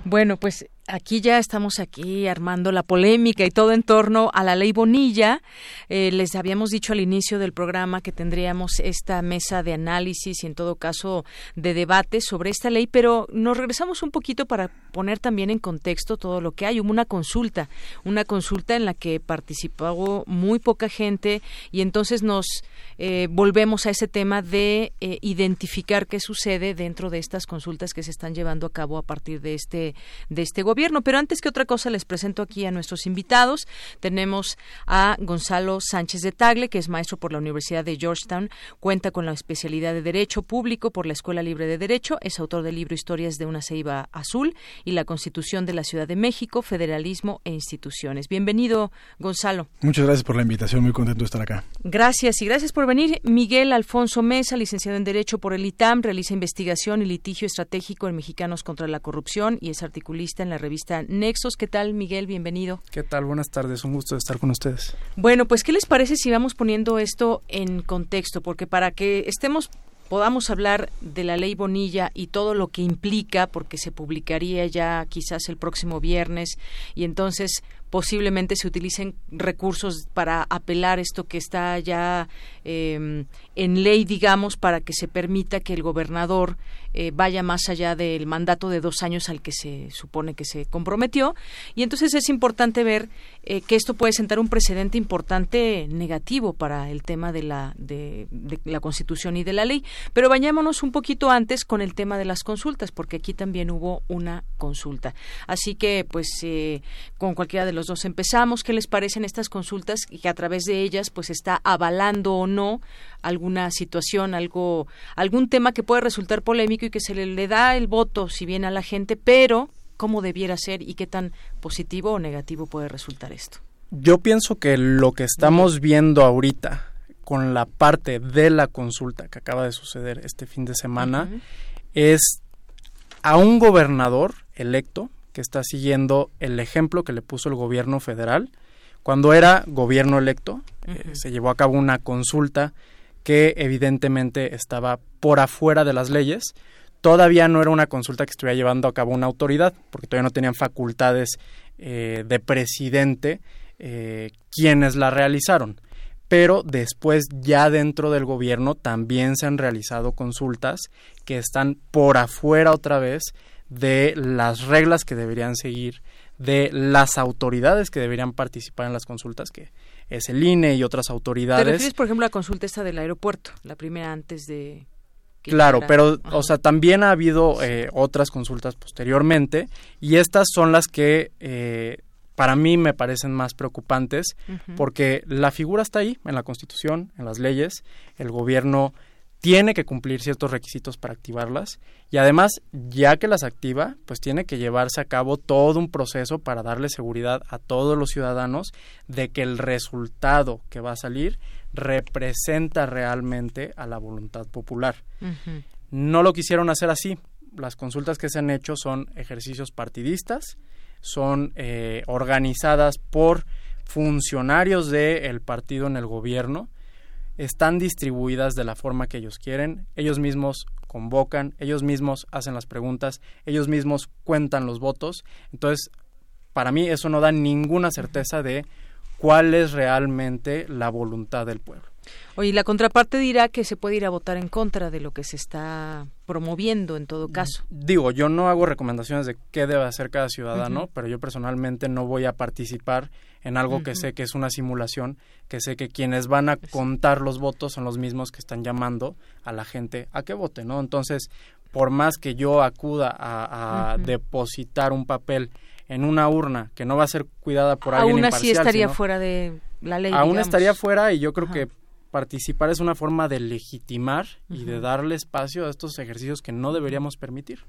Bueno, pues aquí ya estamos aquí armando la polémica y todo en torno a la ley Bonilla. Eh, les habíamos dicho al inicio del programa que tendríamos esta mesa de análisis y en todo caso de debate sobre esta ley, pero nos regresamos un poquito para poner también en contexto todo lo que hay. Hubo una consulta, una consulta en la que participó muy poca gente y entonces nos eh, volvemos a ese tema de eh, identificar qué sucede dentro de estas consultas que se están llevando a cabo a partir de este de este gobierno gobierno. Pero antes que otra cosa, les presento aquí a nuestros invitados. Tenemos a Gonzalo Sánchez de Tagle, que es maestro por la Universidad de Georgetown, cuenta con la especialidad de Derecho Público por la Escuela Libre de Derecho, es autor del libro Historias de una ceiba azul y la Constitución de la Ciudad de México, Federalismo e Instituciones. Bienvenido, Gonzalo. Muchas gracias por la invitación, muy contento de estar acá. Gracias y gracias por venir. Miguel Alfonso Mesa, licenciado en Derecho por el ITAM, realiza investigación y litigio estratégico en Mexicanos contra la Corrupción y es articulista en la revista Nexos. ¿Qué tal, Miguel? Bienvenido. ¿Qué tal? Buenas tardes, un gusto estar con ustedes. Bueno, pues, ¿qué les parece si vamos poniendo esto en contexto? Porque para que estemos podamos hablar de la ley Bonilla y todo lo que implica, porque se publicaría ya quizás el próximo viernes, y entonces posiblemente se utilicen recursos para apelar esto que está ya eh, en ley, digamos, para que se permita que el gobernador eh, vaya más allá del mandato de dos años al que se supone que se comprometió. Y entonces es importante ver eh, que esto puede sentar un precedente importante negativo para el tema de la, de, la Constitución y de la ley. Pero vayámonos un poquito antes con el tema de las consultas, porque aquí también hubo una consulta. Así que, pues, eh, con cualquiera de los dos empezamos. ¿Qué les parecen estas consultas y que a través de ellas, pues, está avalando o no alguna situación, algo, algún tema que puede resultar polémico y que se le, da el voto, si bien a la gente, pero cómo debiera ser y qué tan positivo o negativo puede resultar esto. Yo pienso que lo que estamos viendo ahorita con la parte de la consulta que acaba de suceder este fin de semana es a un gobernador electo que está siguiendo el ejemplo que le puso el gobierno federal. Cuando era gobierno electo, eh, se llevó a cabo una consulta que evidentemente estaba por afuera de las leyes. Todavía no era una consulta que estuviera llevando a cabo una autoridad, porque todavía no tenían facultades eh, de presidente eh, quienes la realizaron. Pero después, ya dentro del gobierno, también se han realizado consultas que están por afuera otra vez de las reglas que deberían seguir, de las autoridades que deberían participar en las consultas, que es el INE y otras autoridades. ¿Te refieres, por ejemplo, a la consulta esta del aeropuerto, la primera antes de... Claro, pero, o sea, también ha habido eh, otras consultas posteriormente y estas son las que eh, para mí me parecen más preocupantes porque la figura está ahí, en la Constitución, en las leyes, el gobierno tiene que cumplir ciertos requisitos para activarlas y además, ya que las activa, pues tiene que llevarse a cabo todo un proceso para darle seguridad a todos los ciudadanos de que el resultado que va a salir representa realmente a la voluntad popular. No lo quisieron hacer así. Las consultas que se han hecho son ejercicios partidistas, son eh, organizadas por funcionarios del partido en el gobierno, están distribuidas de la forma que ellos quieren, ellos mismos convocan, ellos mismos hacen las preguntas, ellos mismos cuentan los votos. Entonces, para mí eso no da ninguna certeza de cuál es realmente la voluntad del pueblo. Oye, la contraparte dirá que se puede ir a votar en contra de lo que se está promoviendo en todo caso. Digo, yo no hago recomendaciones de qué debe hacer cada ciudadano, pero yo personalmente no voy a participar en algo que sé que es una simulación, que sé que quienes van a contar los votos son los mismos que están llamando a la gente a que vote, ¿no? Entonces, por más que yo acuda a, depositar un papel en una urna que no va a ser cuidada por alguien Aún así estaría fuera de la ley. Aún estaría fuera y yo creo que participar es una forma de legitimar y de darle espacio a estos ejercicios que no deberíamos permitir.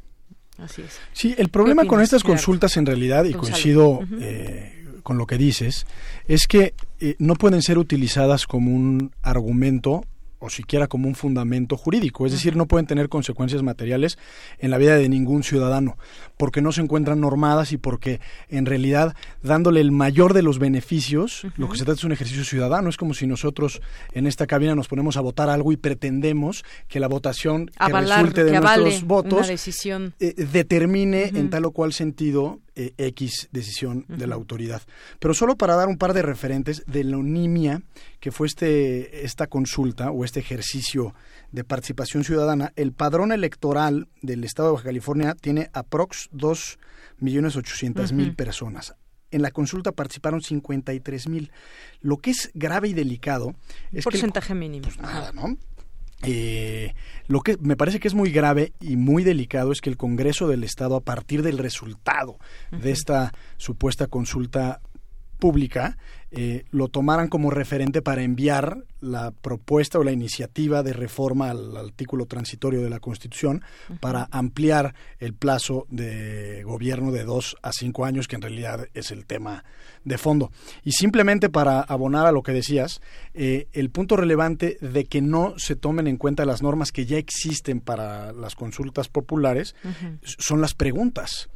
Así es. Sí, el problema con estas consultas en realidad, y coincido eh, con lo que dices, es que eh, no pueden ser utilizadas como un argumento o siquiera como un fundamento jurídico, es decir, no pueden tener consecuencias materiales en la vida de ningún ciudadano, porque no se encuentran normadas y porque en realidad dándole el mayor de los beneficios, lo que se trata es un ejercicio ciudadano, es como si nosotros en esta cabina nos ponemos a votar algo y pretendemos que la votación que resulte de nuestros votos eh, determine en tal o cual sentido eh, X decisión de la autoridad. Pero solo para dar un par de referentes de la onimia que fue este, esta consulta o este ejercicio de participación ciudadana, el padrón electoral del estado de Baja California tiene aprox 2 millones ochocientas mil personas. En la consulta participaron 53 mil. Lo que es grave y delicado es porcentaje mínimo. Pues nada, ¿no? Eh, lo que me parece que es muy grave y muy delicado es que el Congreso del Estado, a partir del resultado de esta supuesta consulta pública eh, lo tomaran como referente para enviar la propuesta o la iniciativa de reforma al artículo transitorio de la Constitución para ampliar el plazo de gobierno de dos a cinco años, que en realidad es el tema de fondo. Y simplemente para abonar a lo que decías, eh, el punto relevante de que no se tomen en cuenta las normas que ya existen para las consultas populares son las preguntas.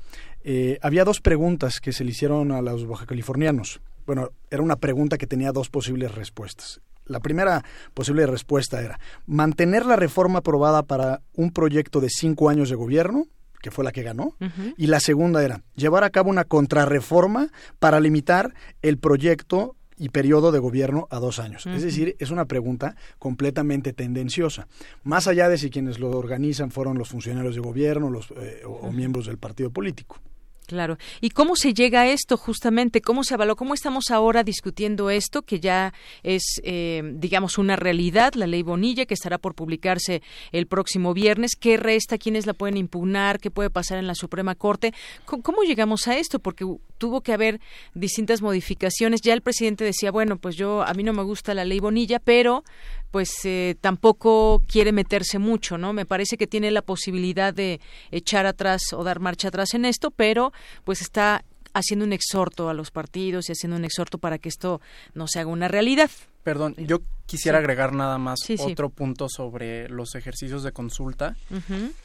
Eh, había dos preguntas que se le hicieron a los bajacalifornianos bueno, era una pregunta que tenía dos posibles respuestas. La primera posible respuesta era mantener la reforma aprobada para un proyecto de cinco años de gobierno, que fue la que ganó, y la segunda era llevar a cabo una contrarreforma para limitar el proyecto y periodo de gobierno a dos años. Es decir, es una pregunta completamente tendenciosa. Más allá de si quienes lo organizan fueron los funcionarios de gobierno los, eh, o miembros del partido político. Claro. ¿Y cómo se llega a esto justamente? ¿Cómo se avaló? ¿Cómo estamos ahora discutiendo esto que ya es, eh, digamos, una realidad, la ley Bonilla, que estará por publicarse el próximo viernes? ¿Qué resta? ¿Quiénes la pueden impugnar? ¿Qué puede pasar en la Suprema Corte? ¿Cómo, llegamos a esto? Porque tuvo que haber distintas modificaciones. Ya el presidente decía, bueno, pues yo, a mí no me gusta la ley Bonilla, pero pues eh, tampoco quiere meterse mucho, ¿no? Me parece que tiene la posibilidad de echar atrás o dar marcha atrás en esto, pero pues está haciendo un exhorto a los partidos y haciendo un exhorto para que esto no se haga una realidad. Perdón, yo quisiera agregar nada más otro punto sobre los ejercicios de consulta.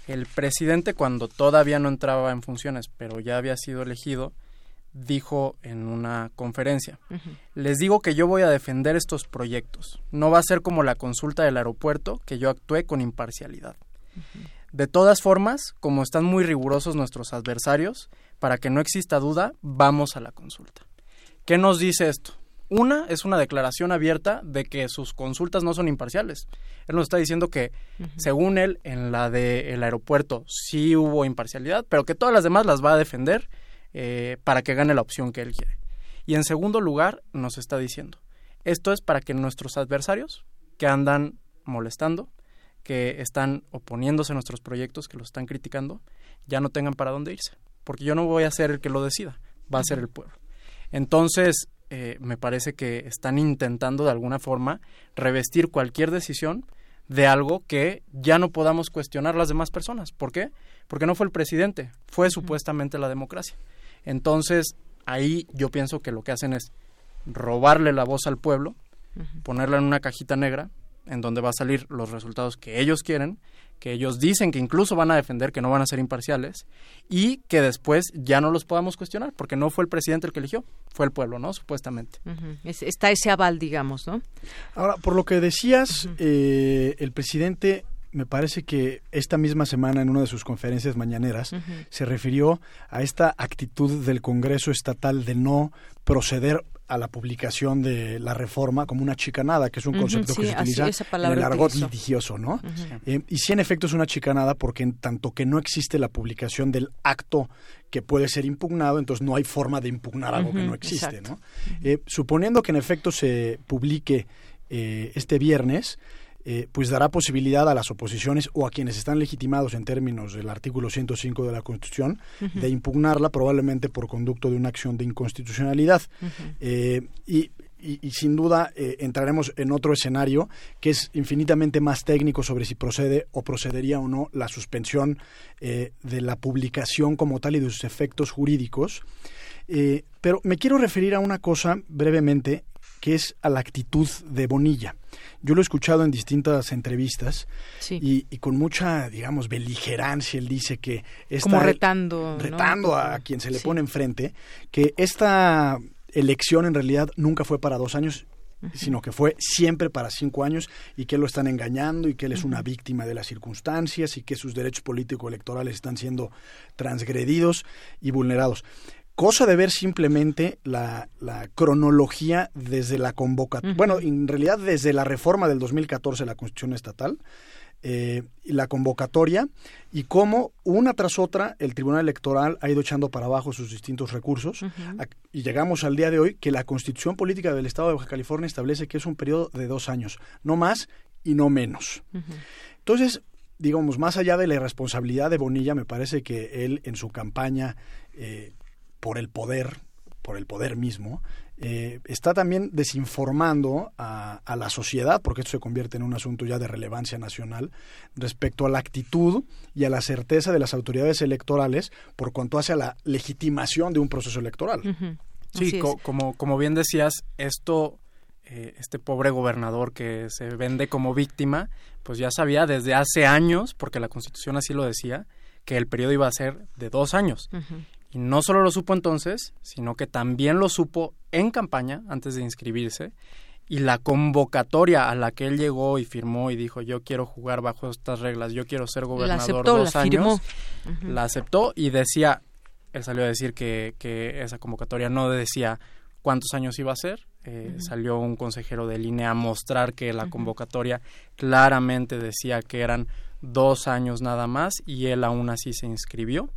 El presidente, cuando todavía no entraba en funciones, pero ya había sido elegido, dijo en una conferencia, les digo que yo voy a defender estos proyectos. No va a ser como la consulta del aeropuerto, que yo actué con imparcialidad. De todas formas, como están muy rigurosos nuestros adversarios, para que no exista duda, vamos a la consulta. ¿Qué nos dice esto? Una es una declaración abierta de que sus consultas no son imparciales. Él nos está diciendo que, según él, en la del aeropuerto sí hubo imparcialidad, pero que todas las demás las va a defender eh, para que gane la opción que él quiere. Y en segundo lugar, nos está diciendo, esto es para que nuestros adversarios que andan molestando, que están oponiéndose a nuestros proyectos, que los están criticando, ya no tengan para dónde irse. Porque yo no voy a ser el que lo decida, va a ser el pueblo. Entonces, eh, me parece que están intentando de alguna forma revestir cualquier decisión de algo que ya no podamos cuestionar las demás personas. ¿Por qué? Porque no fue el presidente, fue supuestamente la democracia. Entonces, ahí yo pienso que lo que hacen es robarle la voz al pueblo, ponerla en una cajita negra, en donde va a salir los resultados que ellos quieren, que ellos dicen que incluso van a defender que no van a ser imparciales y que después ya no los podamos cuestionar, porque no fue el presidente el que eligió, fue el pueblo, ¿no? Supuestamente. está ese aval, digamos, ¿no? Ahora, por lo que decías, eh, el presidente me parece que esta misma semana en una de sus conferencias mañaneras se refirió a esta actitud del Congreso Estatal de no proceder a la publicación de la reforma como una chicanada, que es un concepto que se utiliza en el argot litigioso, ¿no? Eh, y sí, en efecto, es una chicanada porque en tanto que no existe la publicación del acto que puede ser impugnado, entonces no hay forma de impugnar algo que no existe, ¿no? Eh, suponiendo que en efecto se publique eh, este viernes, eh, pues dará posibilidad a las oposiciones o a quienes están legitimados en términos del artículo 105 de la Constitución de impugnarla probablemente por conducto de una acción de inconstitucionalidad. Eh, y, sin duda eh, entraremos en otro escenario que es infinitamente más técnico sobre si procede o procedería o no la suspensión de la publicación como tal y de sus efectos jurídicos. pero me quiero referir a una cosa brevemente que es a la actitud de Bonilla. Yo lo he escuchado en distintas entrevistas y, con mucha, digamos, beligerancia. Él dice que está como retando, retando a quien se le pone enfrente, que esta elección en realidad nunca fue para dos años, sino que fue siempre para cinco años y que lo están engañando y que él es una víctima de las circunstancias y que sus derechos político-electorales están siendo transgredidos y vulnerados cosa de ver simplemente la, cronología desde la convocatoria, bueno, en realidad desde la reforma del 2014 de la Constitución Estatal, eh, la convocatoria y cómo una tras otra el Tribunal Electoral ha ido echando para abajo sus distintos recursos. Y llegamos al día de hoy que la Constitución Política del Estado de Baja California establece que es un periodo de dos años, no más y no menos. Entonces, digamos, más allá de la irresponsabilidad de Bonilla, me parece que él en su campaña eh, por el poder, por el poder mismo, eh, está también desinformando a, la sociedad, porque esto se convierte en un asunto ya de relevancia nacional, respecto a la actitud y a la certeza de las autoridades electorales por cuanto hace a la legitimación de un proceso electoral. Sí, como, como bien decías, esto, eh, este pobre gobernador que se vende como víctima, pues ya sabía desde hace años, porque la Constitución así lo decía, que el periodo iba a ser de dos años. Y no solo lo supo entonces, sino que también lo supo en campaña antes de inscribirse. Y la convocatoria a la que él llegó y firmó y dijo yo quiero jugar bajo estas reglas, yo quiero ser gobernador dos años, la aceptó y decía, él salió a decir que, que esa convocatoria no decía cuántos años iba a ser. Eh, salió un consejero de línea a mostrar que la convocatoria claramente decía que eran dos años nada más y él aún así se inscribió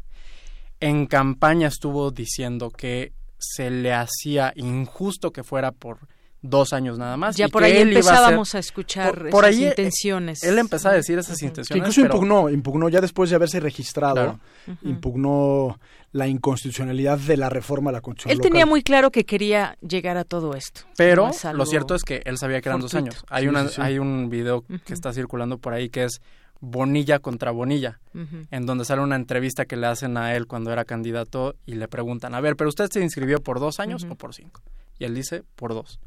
en campaña estuvo diciendo que se le hacía injusto que fuera por dos años nada más. Ya por ahí empezábamos a, escuchar por, esas intenciones. Él empezó a decir esas intenciones. incluso impugnó, impugnó ya después de haberse registrado, impugnó la inconstitucionalidad de la reforma a la Constitución. Él tenía muy claro que quería llegar a todo esto. Pero lo cierto es que él sabía que eran dos años. Hay, una, hay un video que está circulando por ahí que es Bonilla contra Bonilla, en donde sale una entrevista que le hacen a él cuando era candidato y le preguntan, a ver, pero usted se inscribió por dos años o por cinco. Y él dice, por dos.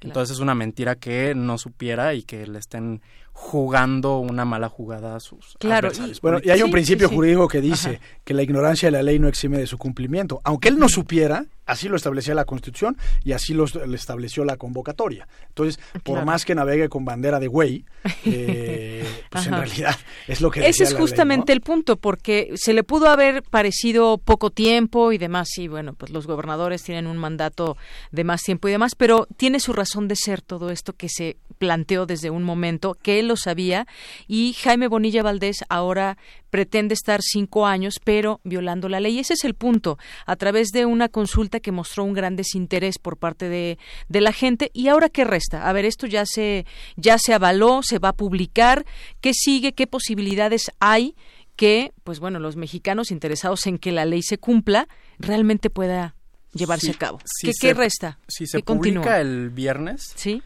Entonces es una mentira que no supiera y que le estén jugando una mala jugada a sus claro, adversarios. bueno, y hay un principio jurídico que dice que la ignorancia de la ley no exime de su cumplimiento. Aunque él no supiera, así lo establecía la Constitución y así lo, estableció la convocatoria. Entonces, por más que navegue con bandera de güey, eh, pues en realidad es lo que Ese es justamente el punto, porque se le pudo haber parecido poco tiempo y demás, y bueno, pues los gobernadores tienen un mandato de más tiempo y demás, pero tiene su razón de ser todo esto que se planteó desde un momento, que él lo sabía, y Jaime Bonilla Valdés ahora pretende estar cinco años, pero violando la ley. Ese es el punto, a través de una consulta que mostró un gran desinterés por parte de, de la gente. ¿Y ahora qué resta? A ver, esto ya se, ya se avaló, se va a publicar. ¿Qué sigue? ¿Qué posibilidades hay? que, pues bueno, los mexicanos interesados en que la ley se cumpla realmente pueda llevarse a cabo. ¿Qué, resta? Si se publica el viernes, ¿Sí?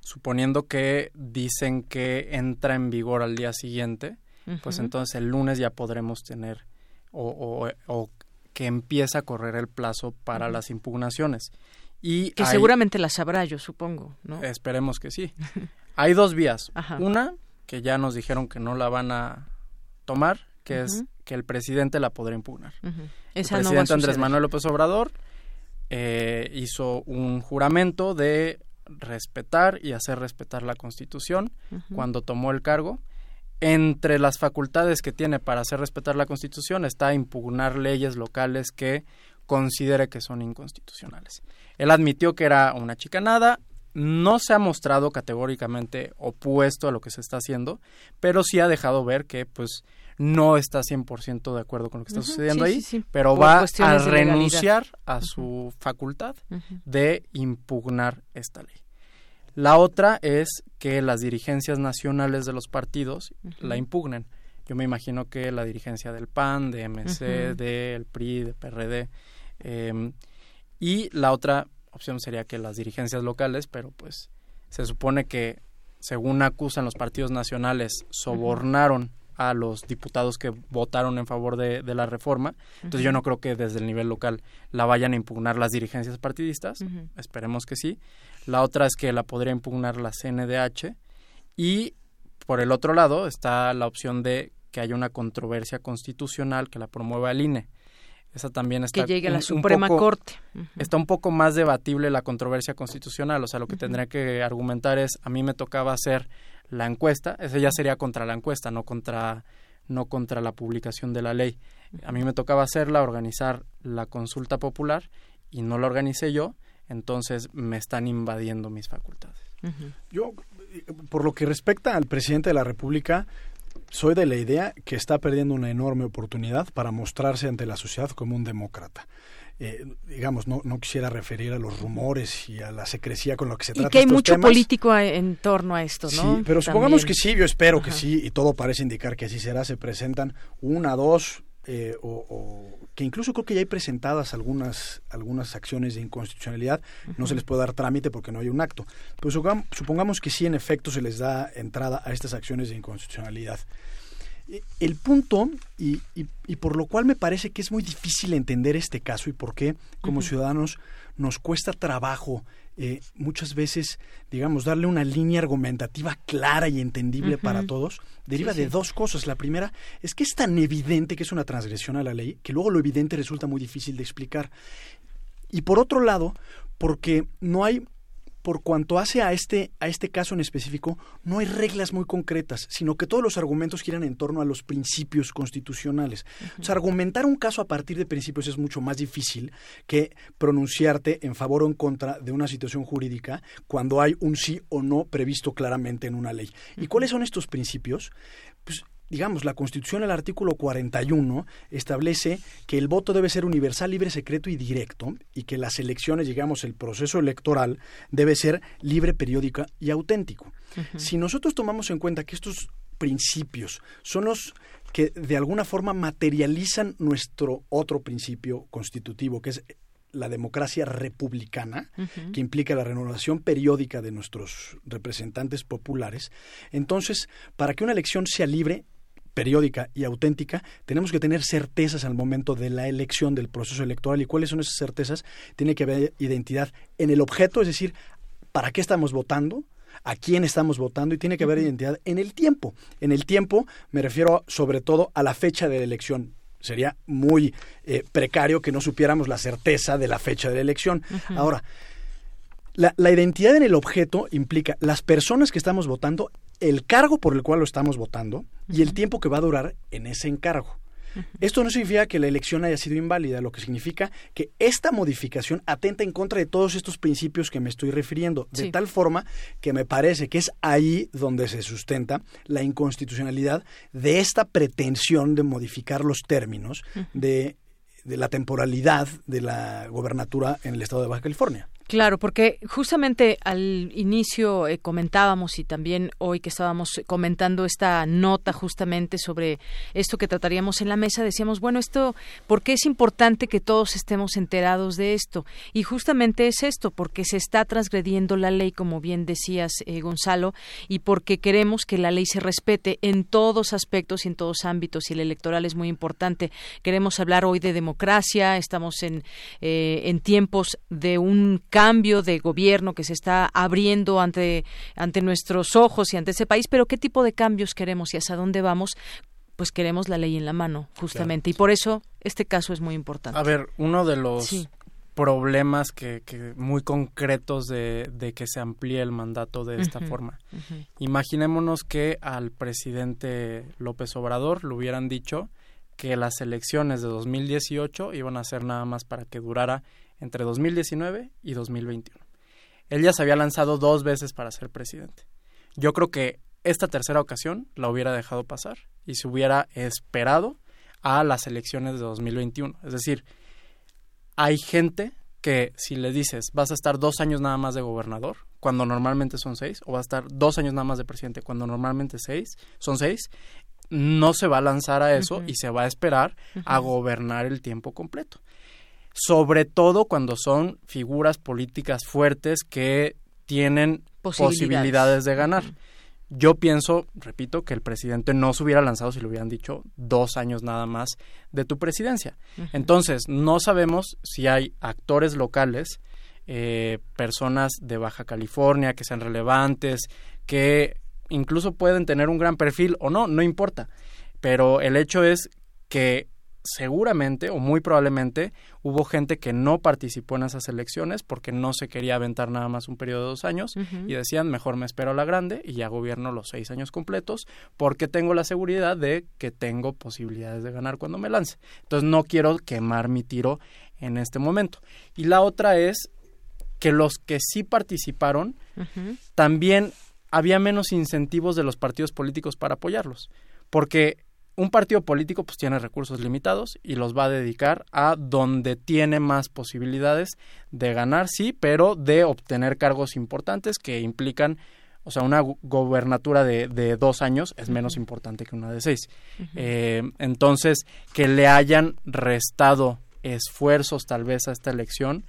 Suponiendo que dicen que entra en vigor al día siguiente, pues entonces el lunes ya podremos tener o, que empieza a correr el plazo para las impugnaciones. Y que seguramente las habrá, yo supongo, ¿no? Esperemos que sí. hay dos vías. Una, que ya nos dijeron que no la van a tomar, que es que el presidente la podrá impugnar. el presidente Andrés Manuel López Obrador eh, hizo un juramento de respetar y hacer respetar la Constitución cuando tomó el cargo. Entre las facultades que tiene para hacer respetar la Constitución está impugnar leyes locales que considere que son inconstitucionales. Él admitió que era una chicanada, no se ha mostrado categóricamente opuesto a lo que se está haciendo, pero sí ha dejado ver que pues no está 100% de acuerdo con lo que está sucediendo ahí, pero va a renunciar a su facultad de impugnar esta ley. La otra es que las dirigencias nacionales de los partidos la impugnen. Yo me imagino que la dirigencia del PAN, de MC, del PRI, de PRD. Em, y la otra opción sería que las dirigencias locales, pero pues se supone que, según acusan los partidos nacionales, sobornaron a los diputados que votaron en favor de, la reforma. Entonces yo no creo que desde el nivel local la vayan a impugnar las dirigencias partidistas. Esperemos que sí. La otra es que la podría impugnar la CNDH. Y por el otro lado está la opción de que haya una controversia constitucional que la promueva el INE. Esa también está. Que llegue a la Suprema Corte. Está un poco más debatible la controversia constitucional. O sea, lo que tendría que argumentar es: a mí me tocaba hacer la encuesta, ese ya sería contra la encuesta, no contra no contra la publicación de la ley. A mí me tocaba hacerla, organizar la consulta popular y no la organicé yo, entonces me están invadiendo mis facultades. Yo, por lo que respecta al presidente de la República, soy de la idea que está perdiendo una enorme oportunidad para mostrarse ante la sociedad como un demócrata. eh, digamos, no, no quisiera referir a los rumores y a la secrecía con lo que se trata. Y que hay mucho político en torno a esto, ¿no? Sí, pero supongamos que sí, yo espero que sí, y todo parece indicar que así será. Se presentan una, dos, eh, o, que incluso creo que ya hay presentadas algunas, algunas acciones de inconstitucionalidad, no se les puede dar trámite porque no hay un acto. Pero supongamos, supongamos que sí, en efecto, se les da entrada a estas acciones de inconstitucionalidad. El punto, y, y, por lo cual me parece que es muy difícil entender este caso y por qué como ciudadanos nos cuesta trabajo eh, muchas veces, digamos, darle una línea argumentativa clara y entendible para todos, deriva de dos cosas. La primera es que es tan evidente que es una transgresión a la ley que luego lo evidente resulta muy difícil de explicar. Y por otro lado, porque no hay por cuanto hace a este, a este caso en específico, no hay reglas muy concretas, sino que todos los argumentos giran en torno a los principios constitucionales. O sea, argumentar un caso a partir de principios es mucho más difícil que pronunciarte en favor o en contra de una situación jurídica cuando hay un sí o no previsto claramente en una ley. ¿Y cuáles son estos principios? Pues digamos, la Constitución, el artículo 41, establece que el voto debe ser universal, libre, secreto y directo, y que las elecciones, digamos, el proceso electoral debe ser libre, periódica y auténtico. Si nosotros tomamos en cuenta que estos principios son los que de alguna forma materializan nuestro otro principio constitutivo, que es la democracia republicana, que implica la renovación periódica de nuestros representantes populares, entonces, para que una elección sea libre, periódica y auténtica, tenemos que tener certezas al momento de la elección del proceso electoral. ¿Y cuáles son esas certezas? Tiene que haber identidad en el objeto, es decir, ¿para qué estamos votando? a quién estamos votando y tiene que haber identidad en el tiempo. En el tiempo me refiero sobre todo a la fecha de la elección. Sería muy eh, precario que no supiéramos la certeza de la fecha de la elección. Ahora, la, la, identidad en el objeto implica las personas que estamos votando el cargo por el cual lo estamos votando y el tiempo que va a durar en ese encargo. Esto no significa que la elección haya sido inválida, lo que significa que esta modificación atenta en contra de todos estos principios que me estoy refiriendo, de tal forma que me parece que es ahí donde se sustenta la inconstitucionalidad de esta pretensión de modificar los términos de, de la temporalidad de la gobernatura en el estado de Baja California. Claro, porque justamente al inicio eh, comentábamos y también hoy que estábamos comentando esta nota justamente sobre esto que trataríamos en la mesa, decíamos, bueno, esto, ¿por qué es importante que todos estemos enterados de esto? Y justamente es esto, porque se está transgrediendo la ley, como bien decías, eh, Gonzalo, y porque queremos que la ley se respete en todos aspectos y en todos ámbitos, y el electoral es muy importante. Queremos hablar hoy de democracia, estamos en, eh, en tiempos de un cambio cambio de gobierno que se está abriendo ante, ante nuestros ojos y ante ese país, pero ¿qué tipo de cambios queremos y hacia dónde vamos? Pues queremos la ley en la mano, justamente. Y por eso este caso es muy importante. A ver, uno de los problemas que, muy concretos de, que se amplíe el mandato de esta forma. Imaginémonos que al presidente López Obrador le hubieran dicho que las elecciones de 2018 iban a ser nada más para que durara entre 2019 y 2021. Él ya se había lanzado dos veces para ser presidente. Yo creo que esta tercera ocasión la hubiera dejado pasar y se hubiera esperado a las elecciones de 2021. Es decir, hay gente que si le dices vas a estar dos años nada más de gobernador, cuando normalmente son seis, o vas a estar dos años nada más de presidente, cuando normalmente seis, son seis, no se va a lanzar a eso y se va a esperar a gobernar el tiempo completo sobre todo cuando son figuras políticas fuertes que tienen posibilidades, de ganar. Yo pienso, repito, que el presidente no se hubiera lanzado si le hubieran dicho dos años nada más de tu presidencia. Entonces, no sabemos si hay actores locales, eh, personas de Baja California que sean relevantes, que incluso pueden tener un gran perfil o no, no importa. Pero el hecho es que seguramente o muy probablemente hubo gente que no participó en esas elecciones porque no se quería aventar nada más un periodo de dos años y decían mejor me espero a la grande y ya gobierno los seis años completos porque tengo la seguridad de que tengo posibilidades de ganar cuando me lance. Entonces no quiero quemar mi tiro en este momento. Y la otra es que los que sí participaron también había menos incentivos de los partidos políticos para apoyarlos porque un partido político pues tiene recursos limitados y los va a dedicar a donde tiene más posibilidades de ganar, sí, pero de obtener cargos importantes que implican, o sea, una gobernatura de, de dos años es menos importante que una de seis. eh, entonces, que le hayan restado esfuerzos tal vez a esta elección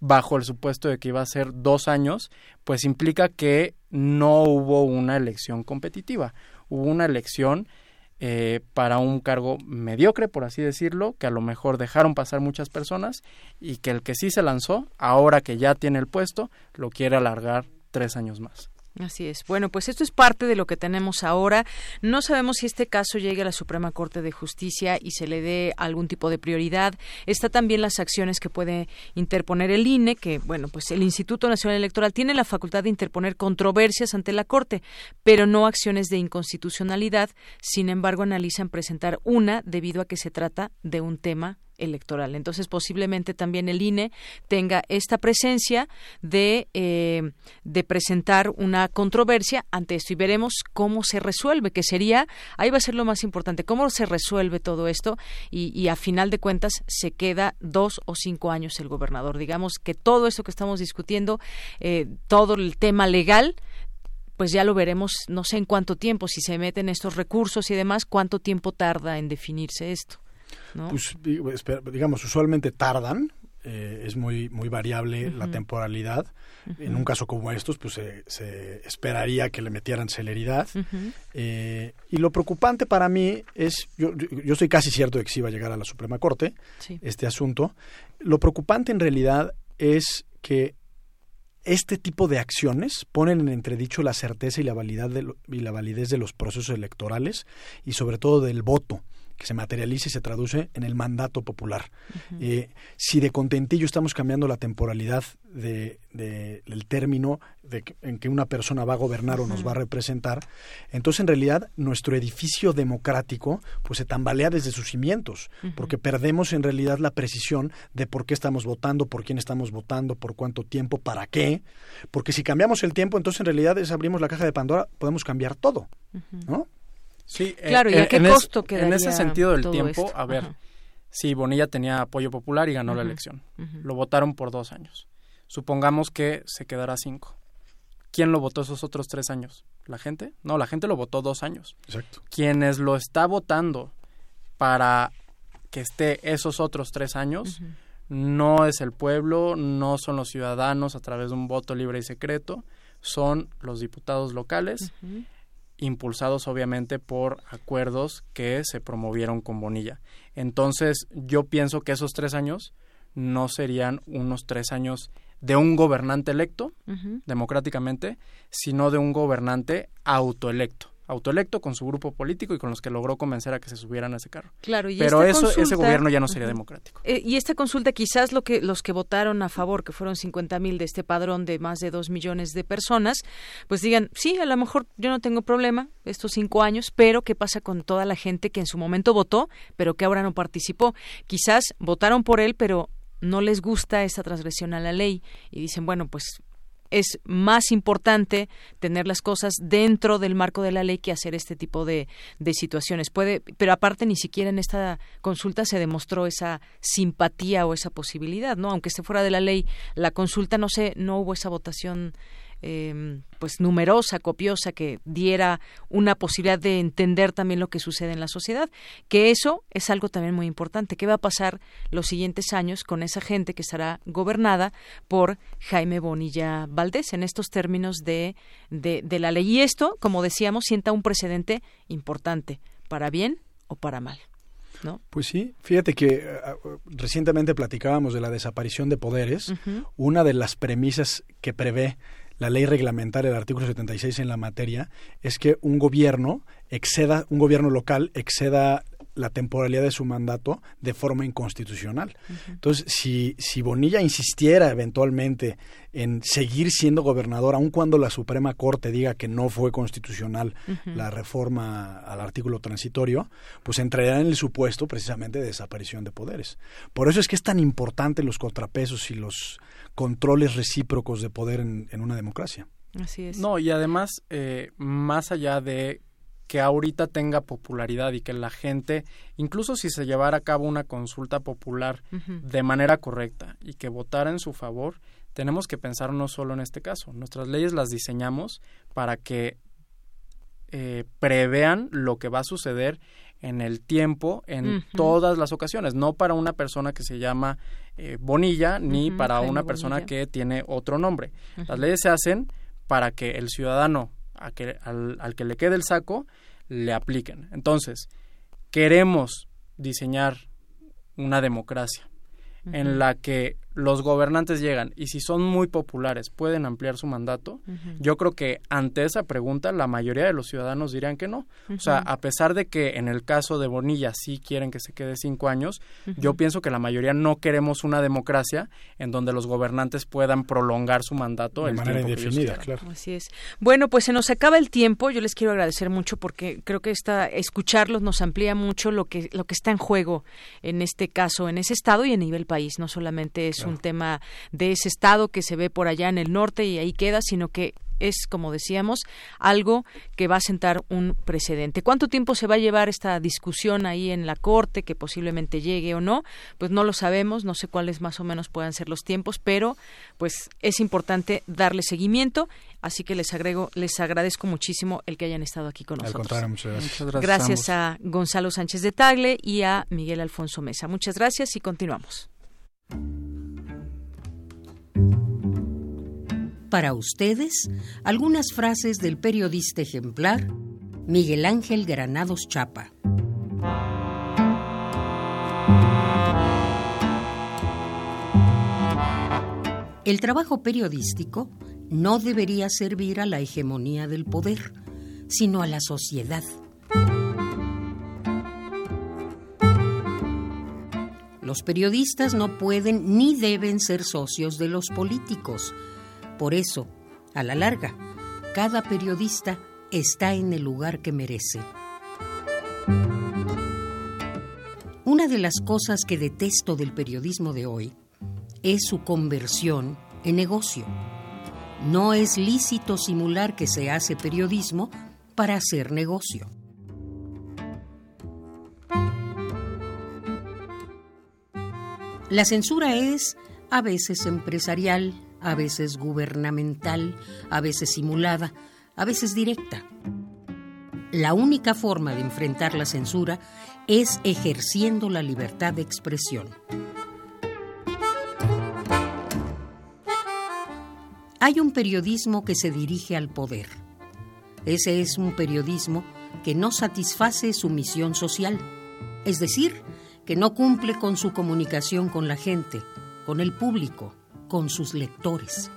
bajo el supuesto de que iba a ser dos años, pues implica que no hubo una elección competitiva, hubo una elección eh, para un cargo mediocre, por así decirlo, que a lo mejor dejaron pasar muchas personas y que el que sí se lanzó, ahora que ya tiene el puesto, lo quiere alargar tres años más. Así es. Bueno, pues esto es parte de lo que tenemos ahora. No sabemos si este caso llegue a la Suprema Corte de Justicia y se le dé algún tipo de prioridad. Está también las acciones que puede interponer el INE, que, bueno, pues el Instituto Nacional Electoral tiene la facultad de interponer controversias ante la Corte, pero no acciones de inconstitucionalidad. Sin embargo, analizan presentar una debido a que se trata de un tema electoral. Entonces, posiblemente también el INE tenga esta presencia de, eh, de presentar una controversia ante esto y veremos cómo se resuelve, que sería, ahí va a ser lo más importante, cómo se resuelve todo esto y, y a final de cuentas se queda dos o cinco años el gobernador. Digamos que todo esto que estamos discutiendo, eh, todo el tema legal, pues ya lo veremos, no sé en cuánto tiempo, si se meten estos recursos y demás, cuánto tiempo tarda en definirse esto. ¿No? Pues digamos, usualmente tardan, eh, es muy muy variable uh -huh. la temporalidad. Uh -huh. En un caso como estos, pues se, se esperaría que le metieran celeridad. Uh -huh. eh, y lo preocupante para mí es, yo, yo estoy casi cierto de que sí va a llegar a la Suprema Corte sí. este asunto. Lo preocupante en realidad es que este tipo de acciones ponen en entredicho la certeza y la, validad de lo, y la validez de los procesos electorales y sobre todo del voto que se materializa y se traduce en el mandato popular. Uh -huh. eh, si de contentillo estamos cambiando la temporalidad de, de, del término de que, en que una persona va a gobernar uh -huh. o nos va a representar, entonces en realidad nuestro edificio democrático pues se tambalea desde sus cimientos, uh -huh. porque perdemos en realidad la precisión de por qué estamos votando, por quién estamos votando, por cuánto tiempo, para qué, porque si cambiamos el tiempo, entonces en realidad es abrimos la caja de Pandora, podemos cambiar todo, ¿no? Sí, claro, ¿y a qué en costo es, En ese sentido del tiempo, esto? a ver, Ajá. sí, Bonilla tenía apoyo popular y ganó Ajá. la elección. Ajá. Lo votaron por dos años. Supongamos que se quedará cinco. ¿Quién lo votó esos otros tres años? ¿La gente? No, la gente lo votó dos años. Exacto. Quienes lo está votando para que esté esos otros tres años, no es el pueblo, no son los ciudadanos a través de un voto libre y secreto, son los diputados locales impulsados obviamente por acuerdos que se promovieron con Bonilla. Entonces yo pienso que esos tres años no serían unos tres años de un gobernante electo uh -huh. democráticamente, sino de un gobernante autoelecto autoelecto con su grupo político y con los que logró convencer a que se subieran a ese carro. Claro, y pero eso consulta, ese gobierno ya no sería democrático. Eh, y esta consulta quizás lo que los que votaron a favor, que fueron 50 mil de este padrón de más de dos millones de personas, pues digan sí, a lo mejor yo no tengo problema estos cinco años, pero qué pasa con toda la gente que en su momento votó, pero que ahora no participó. Quizás votaron por él, pero no les gusta esta transgresión a la ley y dicen bueno pues es más importante tener las cosas dentro del marco de la ley que hacer este tipo de, de, situaciones. Puede, pero aparte ni siquiera en esta consulta se demostró esa simpatía o esa posibilidad, ¿no? Aunque esté fuera de la ley, la consulta no sé, no hubo esa votación eh, pues numerosa, copiosa, que diera una posibilidad de entender también lo que sucede en la sociedad, que eso es algo también muy importante. ¿Qué va a pasar los siguientes años con esa gente que estará gobernada por Jaime Bonilla Valdés en estos términos de, de, de la ley? Y esto, como decíamos, sienta un precedente importante, para bien o para mal. ¿No? Pues sí, fíjate que uh, recientemente platicábamos de la desaparición de poderes. Uh -huh. Una de las premisas que prevé la ley reglamentaria del artículo 76 en la materia es que un gobierno exceda, un gobierno local exceda la temporalidad de su mandato de forma inconstitucional. Uh -huh. Entonces, si, si Bonilla insistiera eventualmente en seguir siendo gobernador, aun cuando la Suprema Corte diga que no fue constitucional uh -huh. la reforma al artículo transitorio, pues entraría en el supuesto precisamente de desaparición de poderes. Por eso es que es tan importante los contrapesos y los controles recíprocos de poder en, en una democracia. Así es. No, y además, eh, más allá de que ahorita tenga popularidad y que la gente, incluso si se llevara a cabo una consulta popular de manera correcta y que votara en su favor, tenemos que pensar no solo en este caso. Nuestras leyes las diseñamos para que eh, prevean lo que va a suceder en el tiempo, en todas las ocasiones, no para una persona que se llama eh, Bonilla, ni para una persona que tiene otro nombre. Las leyes se hacen para que el ciudadano que, al, al que le quede el saco le apliquen. Entonces, queremos diseñar una democracia en la que los gobernantes llegan y si son muy populares pueden ampliar su mandato, yo creo que ante esa pregunta la mayoría de los ciudadanos dirían que no. O sea, a pesar de que en el caso de Bonilla sí quieren que se quede cinco años, yo pienso que la mayoría no queremos una democracia en donde los gobernantes puedan prolongar su mandato de el manera indefinida, claro. Así es. Bueno, pues se nos acaba el tiempo. Yo les quiero agradecer mucho porque creo que esta, escucharlos nos amplía mucho lo que lo que está en juego en este caso, en ese estado y a nivel país. No solamente es un tema de ese estado que se ve por allá en el norte y ahí queda, sino que es, como decíamos, algo que va a sentar un precedente. ¿Cuánto tiempo se va a llevar esta discusión ahí en la Corte, que posiblemente llegue o no? Pues no lo sabemos, no sé cuáles más o menos puedan ser los tiempos, pero pues es importante darle seguimiento, así que les agrego, les agradezco muchísimo el que hayan estado aquí con nosotros. muchas gracias. gracias a Gonzalo Sánchez de Tagle y a Miguel Alfonso Mesa. Muchas gracias y continuamos. Para ustedes, algunas frases del periodista ejemplar Miguel Ángel Granados Chapa. El trabajo periodístico no debería servir a la hegemonía del poder, sino a la sociedad. Los periodistas no pueden ni deben ser socios de los políticos. Por eso, a la larga, cada periodista está en el lugar que merece. Una de las cosas que detesto del periodismo de hoy es su conversión en negocio. No es lícito simular que se hace periodismo para hacer negocio. La censura es a veces empresarial, a veces gubernamental, a veces simulada, a veces directa. La única forma de enfrentar la censura es ejerciendo la libertad de expresión. Hay un periodismo que se dirige al poder. Ese es un periodismo que no satisface su misión social, es decir, que no cumple con su comunicación con la gente, con el público, con sus lectores.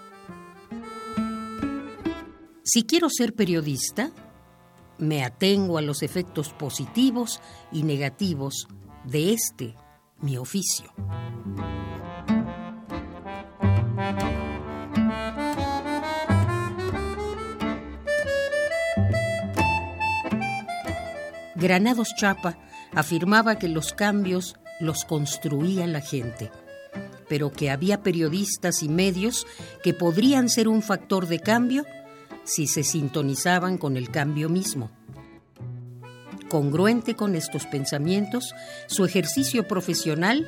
Si quiero ser periodista, me atengo a los efectos positivos y negativos de este, mi oficio. Granados Chapa afirmaba que los cambios los construía la gente, pero que había periodistas y medios que podrían ser un factor de cambio si se sintonizaban con el cambio mismo. Congruente con estos pensamientos, su ejercicio profesional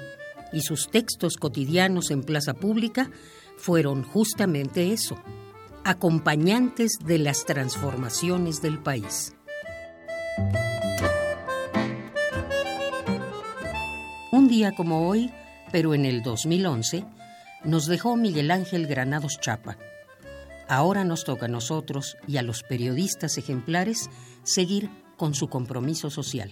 y sus textos cotidianos en plaza pública fueron justamente eso, acompañantes de las transformaciones del país. Día como hoy, pero en el 2011, nos dejó Miguel Ángel Granados Chapa. Ahora nos toca a nosotros y a los periodistas ejemplares seguir con su compromiso social.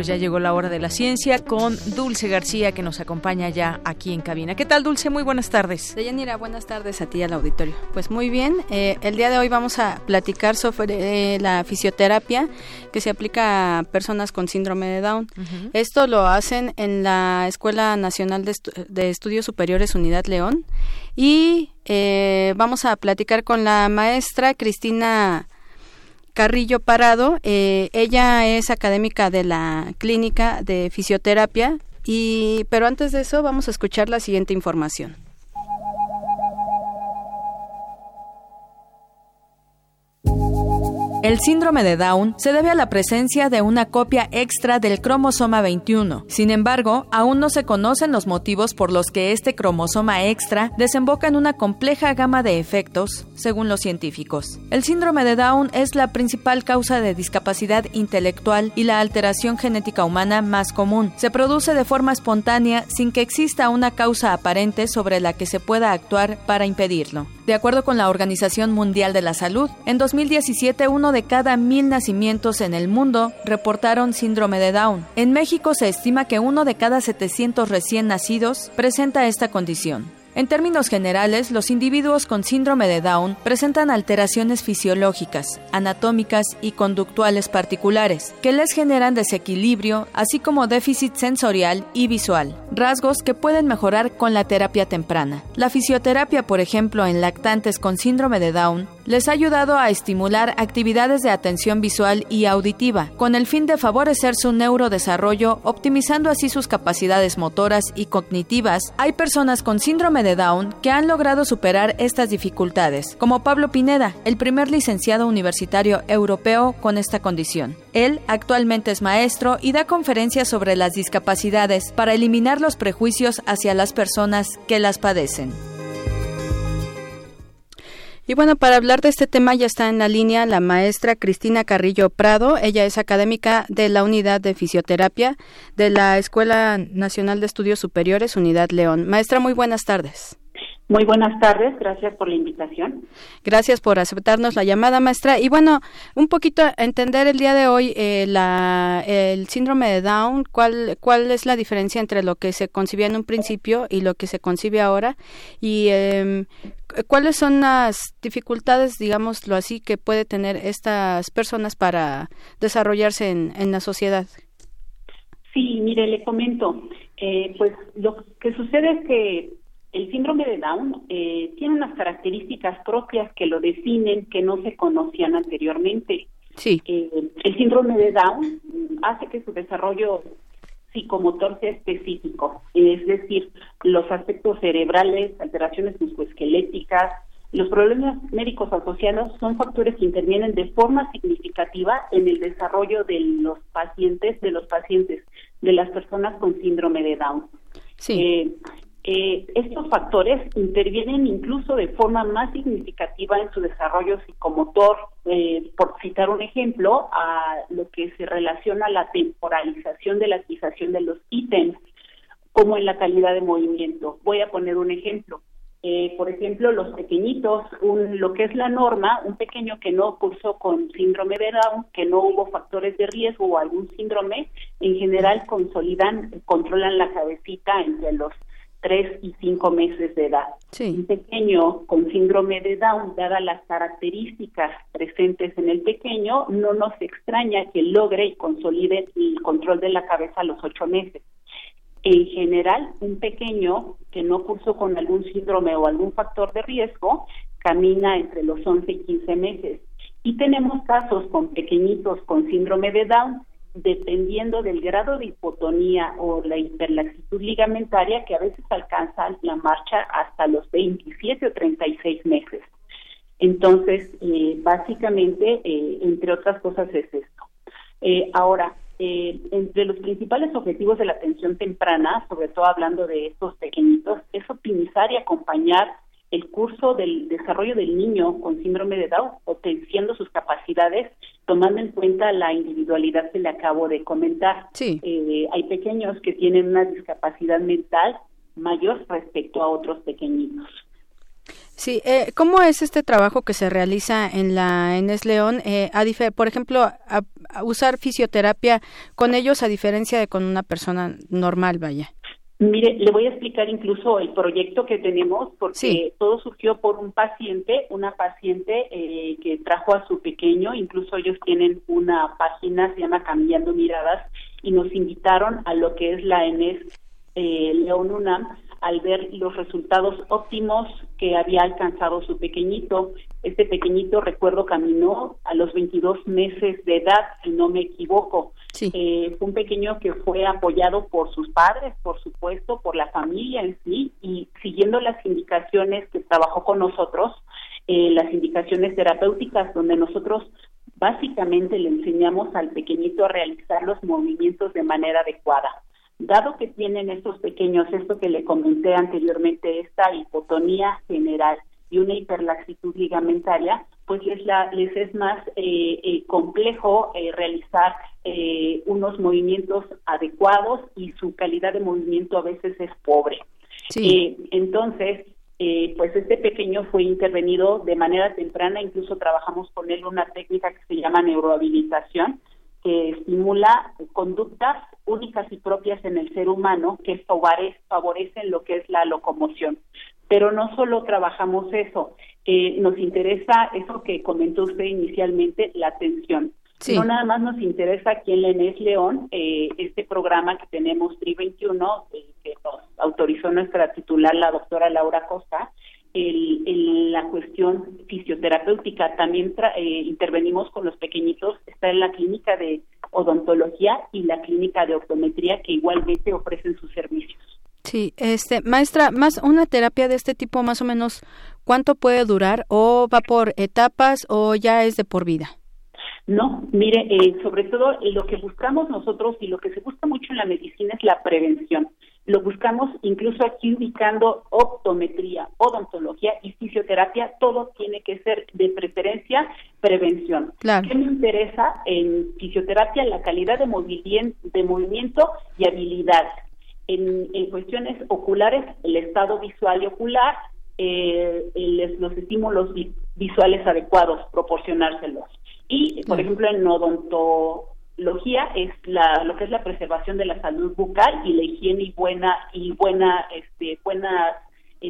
pues ya llegó la hora de la ciencia con Dulce García que nos acompaña ya aquí en cabina. ¿Qué tal, Dulce? Muy buenas tardes. Deyanira, buenas tardes a ti al auditorio. Pues muy bien, eh, el día de hoy vamos a platicar sobre eh, la fisioterapia que se aplica a personas con síndrome de Down. Esto lo hacen en la Escuela Nacional de, Estudios Superiores Unidad León y eh, vamos a platicar con la maestra Cristina Carrillo Parado. Eh, ella es académica de la clínica de fisioterapia y pero antes de eso vamos a escuchar la siguiente información. El síndrome de Down se debe a la presencia de una copia extra del cromosoma 21. Sin embargo, aún no se conocen los motivos por los que este cromosoma extra desemboca en una compleja gama de efectos, según los científicos. El síndrome de Down es la principal causa de discapacidad intelectual y la alteración genética humana más común. Se produce de forma espontánea sin que exista una causa aparente sobre la que se pueda actuar para impedirlo. De acuerdo con la Organización Mundial de la Salud, en 2017 uno de cada mil nacimientos en el mundo reportaron síndrome de Down. En México se estima que uno de cada 700 recién nacidos presenta esta condición. En términos generales, los individuos con síndrome de Down presentan alteraciones fisiológicas, anatómicas y conductuales particulares, que les generan desequilibrio, así como déficit sensorial y visual, rasgos que pueden mejorar con la terapia temprana. La fisioterapia, por ejemplo, en lactantes con síndrome de Down, les ha ayudado a estimular actividades de atención visual y auditiva, con el fin de favorecer su neurodesarrollo, optimizando así sus capacidades motoras y cognitivas. Hay personas con síndrome de Down que han logrado superar estas dificultades, como Pablo Pineda, el primer licenciado universitario europeo con esta condición. Él actualmente es maestro y da conferencias sobre las discapacidades para eliminar los prejuicios hacia las personas que las padecen. Y bueno, para hablar de este tema ya está en la línea la maestra Cristina Carrillo Prado. Ella es académica de la Unidad de Fisioterapia de la Escuela Nacional de Estudios Superiores, Unidad León. Maestra, muy buenas tardes. Muy buenas tardes, gracias por la invitación. Gracias por aceptarnos la llamada, maestra. Y bueno, un poquito entender el día de hoy eh, la, el síndrome de Down, cuál, cuál es la diferencia entre lo que se concibía en un principio y lo que se concibe ahora, y eh, cuáles son las dificultades, digámoslo así, que puede tener estas personas para desarrollarse en, en la sociedad. Sí, mire, le comento, eh, pues lo que sucede es que el síndrome de Down eh, tiene unas características propias que lo definen que no se conocían anteriormente. Sí. Eh, el síndrome de Down hace que su desarrollo psicomotor sea específico, es decir, los aspectos cerebrales, alteraciones musculoesqueléticas, los problemas médicos asociados son factores que intervienen de forma significativa en el desarrollo de los pacientes, de los pacientes, de las personas con síndrome de Down. Sí. Eh, eh, estos factores intervienen incluso de forma más significativa en su desarrollo psicomotor, eh, por citar un ejemplo, a lo que se relaciona a la temporalización de la adquisición de los ítems, como en la calidad de movimiento. Voy a poner un ejemplo. Eh, por ejemplo, los pequeñitos, un, lo que es la norma, un pequeño que no cursó con síndrome de Down, que no hubo factores de riesgo o algún síndrome, en general consolidan, controlan la cabecita entre los tres y cinco meses de edad. Un pequeño con síndrome de Down, dadas las características presentes en el pequeño, no nos extraña que logre y consolide el control de la cabeza a los ocho meses. En general, un pequeño que no cursó con algún síndrome o algún factor de riesgo camina entre los 11 y 15 meses. Y tenemos casos con pequeñitos con síndrome de Down dependiendo del grado de hipotonía o la hiperlaxitud ligamentaria que a veces alcanza la marcha hasta los 27 o 36 meses. Entonces, eh, básicamente, eh, entre otras cosas es esto. Eh, ahora, entre los principales objetivos de la atención temprana, sobre todo hablando de estos pequeñitos, es optimizar y acompañar el curso del desarrollo del niño con síndrome de Down, potenciando sus capacidades, tomando en cuenta la individualidad que le acabo de comentar. Sí. Eh, hay pequeños que tienen una discapacidad mental mayor respecto a otros pequeñitos. Sí, eh, ¿cómo es este trabajo que se realiza en la Enes León? Eh, por ejemplo, usar fisioterapia con ellos a diferencia de con una persona normal, vaya? Mire, le voy a explicar incluso el proyecto que tenemos, porque todo surgió por un paciente, una paciente eh, que trajo a su pequeño, incluso ellos tienen una página, se llama Cambiando Miradas, y nos invitaron a lo que es la ENES eh, León UNAM al ver los resultados óptimos que había alcanzado su pequeñito. Este pequeñito, recuerdo, caminó a los 22 meses de edad, si no me equivoco. Eh, fue un pequeño que fue apoyado por sus padres, por supuesto, por la familia en sí, y siguiendo las indicaciones que trabajó con nosotros, eh, las indicaciones terapéuticas, donde nosotros básicamente le enseñamos al pequeñito a realizar los movimientos de manera adecuada Dado que tienen estos pequeños, esto que le comenté anteriormente, esta hipotonía general y una hiperlaxitud ligamentaria, pues les, les es más eh, eh, complejo eh, realizar unos movimientos adecuados y su calidad de movimiento a veces es pobre. entonces, pues este pequeño fue intervenido de manera temprana, incluso trabajamos con él una técnica que se llama neurohabilitación, que estimula conductas únicas y propias en el ser humano que favorecen lo que es la locomoción. Pero no solo trabajamos eso, eh, nos interesa eso que comentó usted inicialmente, la atención. No nada más nos interesa aquí en Lenés León, eh, este programa que tenemos TRI 21, eh, que nos autorizó nuestra titular, la doctora Laura Costa, el, la cuestión fisioterapéutica. También eh, intervenimos con los pequeñitos. Está en la clínica de odontología y la clínica de optometría que igualmente ofrecen sus servicios. Sí, este, maestra, más una terapia de este tipo, más o menos, ¿cuánto puede durar? ¿O va por etapas o ya es de por vida? No, mire, eh, sobre todo lo que buscamos nosotros y lo que se busca mucho en la medicina es la prevención. Lo buscamos incluso aquí ubicando optometría, odontología y fisioterapia. Todo tiene que ser de preferencia prevención. ¿Qué me interesa en fisioterapia? La calidad de, de movimiento y habilidad. En, cuestiones oculares, el estado visual y ocular, eh, los estímulos visuales adecuados, proporcionárselos. Y, por ejemplo, en odonto es la, lo que es la preservación de la salud bucal y la higiene y buena y buena este buenas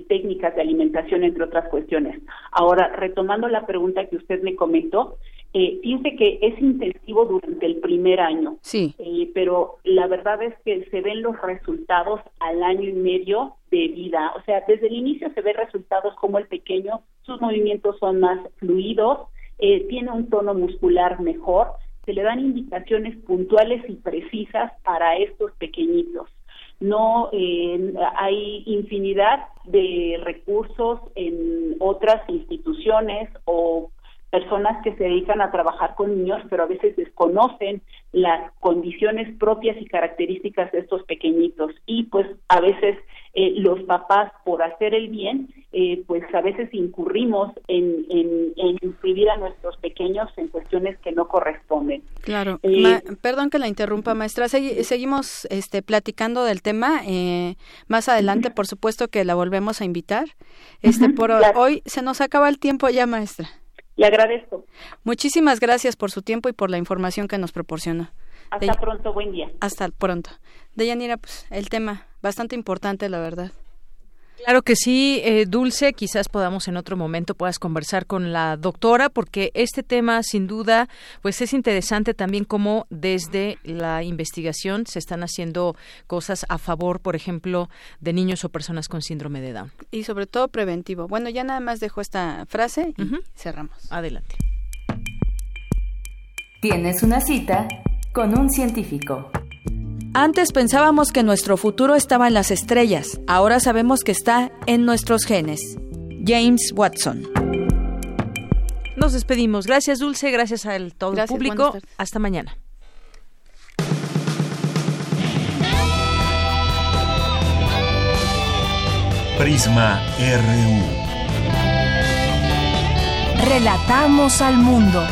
técnicas de alimentación entre otras cuestiones. Ahora retomando la pregunta que usted me comentó, eh, piense que es intensivo durante el primer año, sí, eh, pero la verdad es que se ven los resultados al año y medio de vida, o sea, desde el inicio se ven resultados como el pequeño, sus movimientos son más fluidos, eh, tiene un tono muscular mejor, se le dan indicaciones puntuales y precisas para estos pequeñitos. No eh, hay infinidad de recursos en otras instituciones o personas que se dedican a trabajar con niños, pero a veces desconocen las condiciones propias y características de estos pequeñitos. Y pues a veces eh, los papás por hacer el bien eh, pues a veces incurrimos en, en, inscribir a nuestros pequeños en cuestiones que no corresponden. Claro, eh, perdón que la interrumpa maestra, seguimos este, platicando del tema, más adelante por supuesto que la volvemos a invitar, este, por hoy se nos acaba el tiempo ya maestra. Le agradezco. Muchísimas gracias por su tiempo y por la información que nos proporcionó. Hasta pronto, buen día. Hasta pronto. Deyanira, pues el tema bastante importante, la verdad. Claro que sí, eh, Dulce, quizás podamos en otro momento puedas conversar con la doctora porque este tema sin duda pues es interesante también cómo desde la investigación se están haciendo cosas a favor, por ejemplo, de niños o personas con síndrome de Down. Y sobre todo preventivo. Bueno, ya nada más dejo esta frase y cerramos. Adelante. Tienes una cita con un científico. Antes pensábamos que nuestro futuro estaba en las estrellas, ahora sabemos que está en nuestros genes. James Watson. Nos despedimos. Gracias, Dulce. Gracias al todo el público. Hasta mañana. Prisma RU. Relatamos al mundo.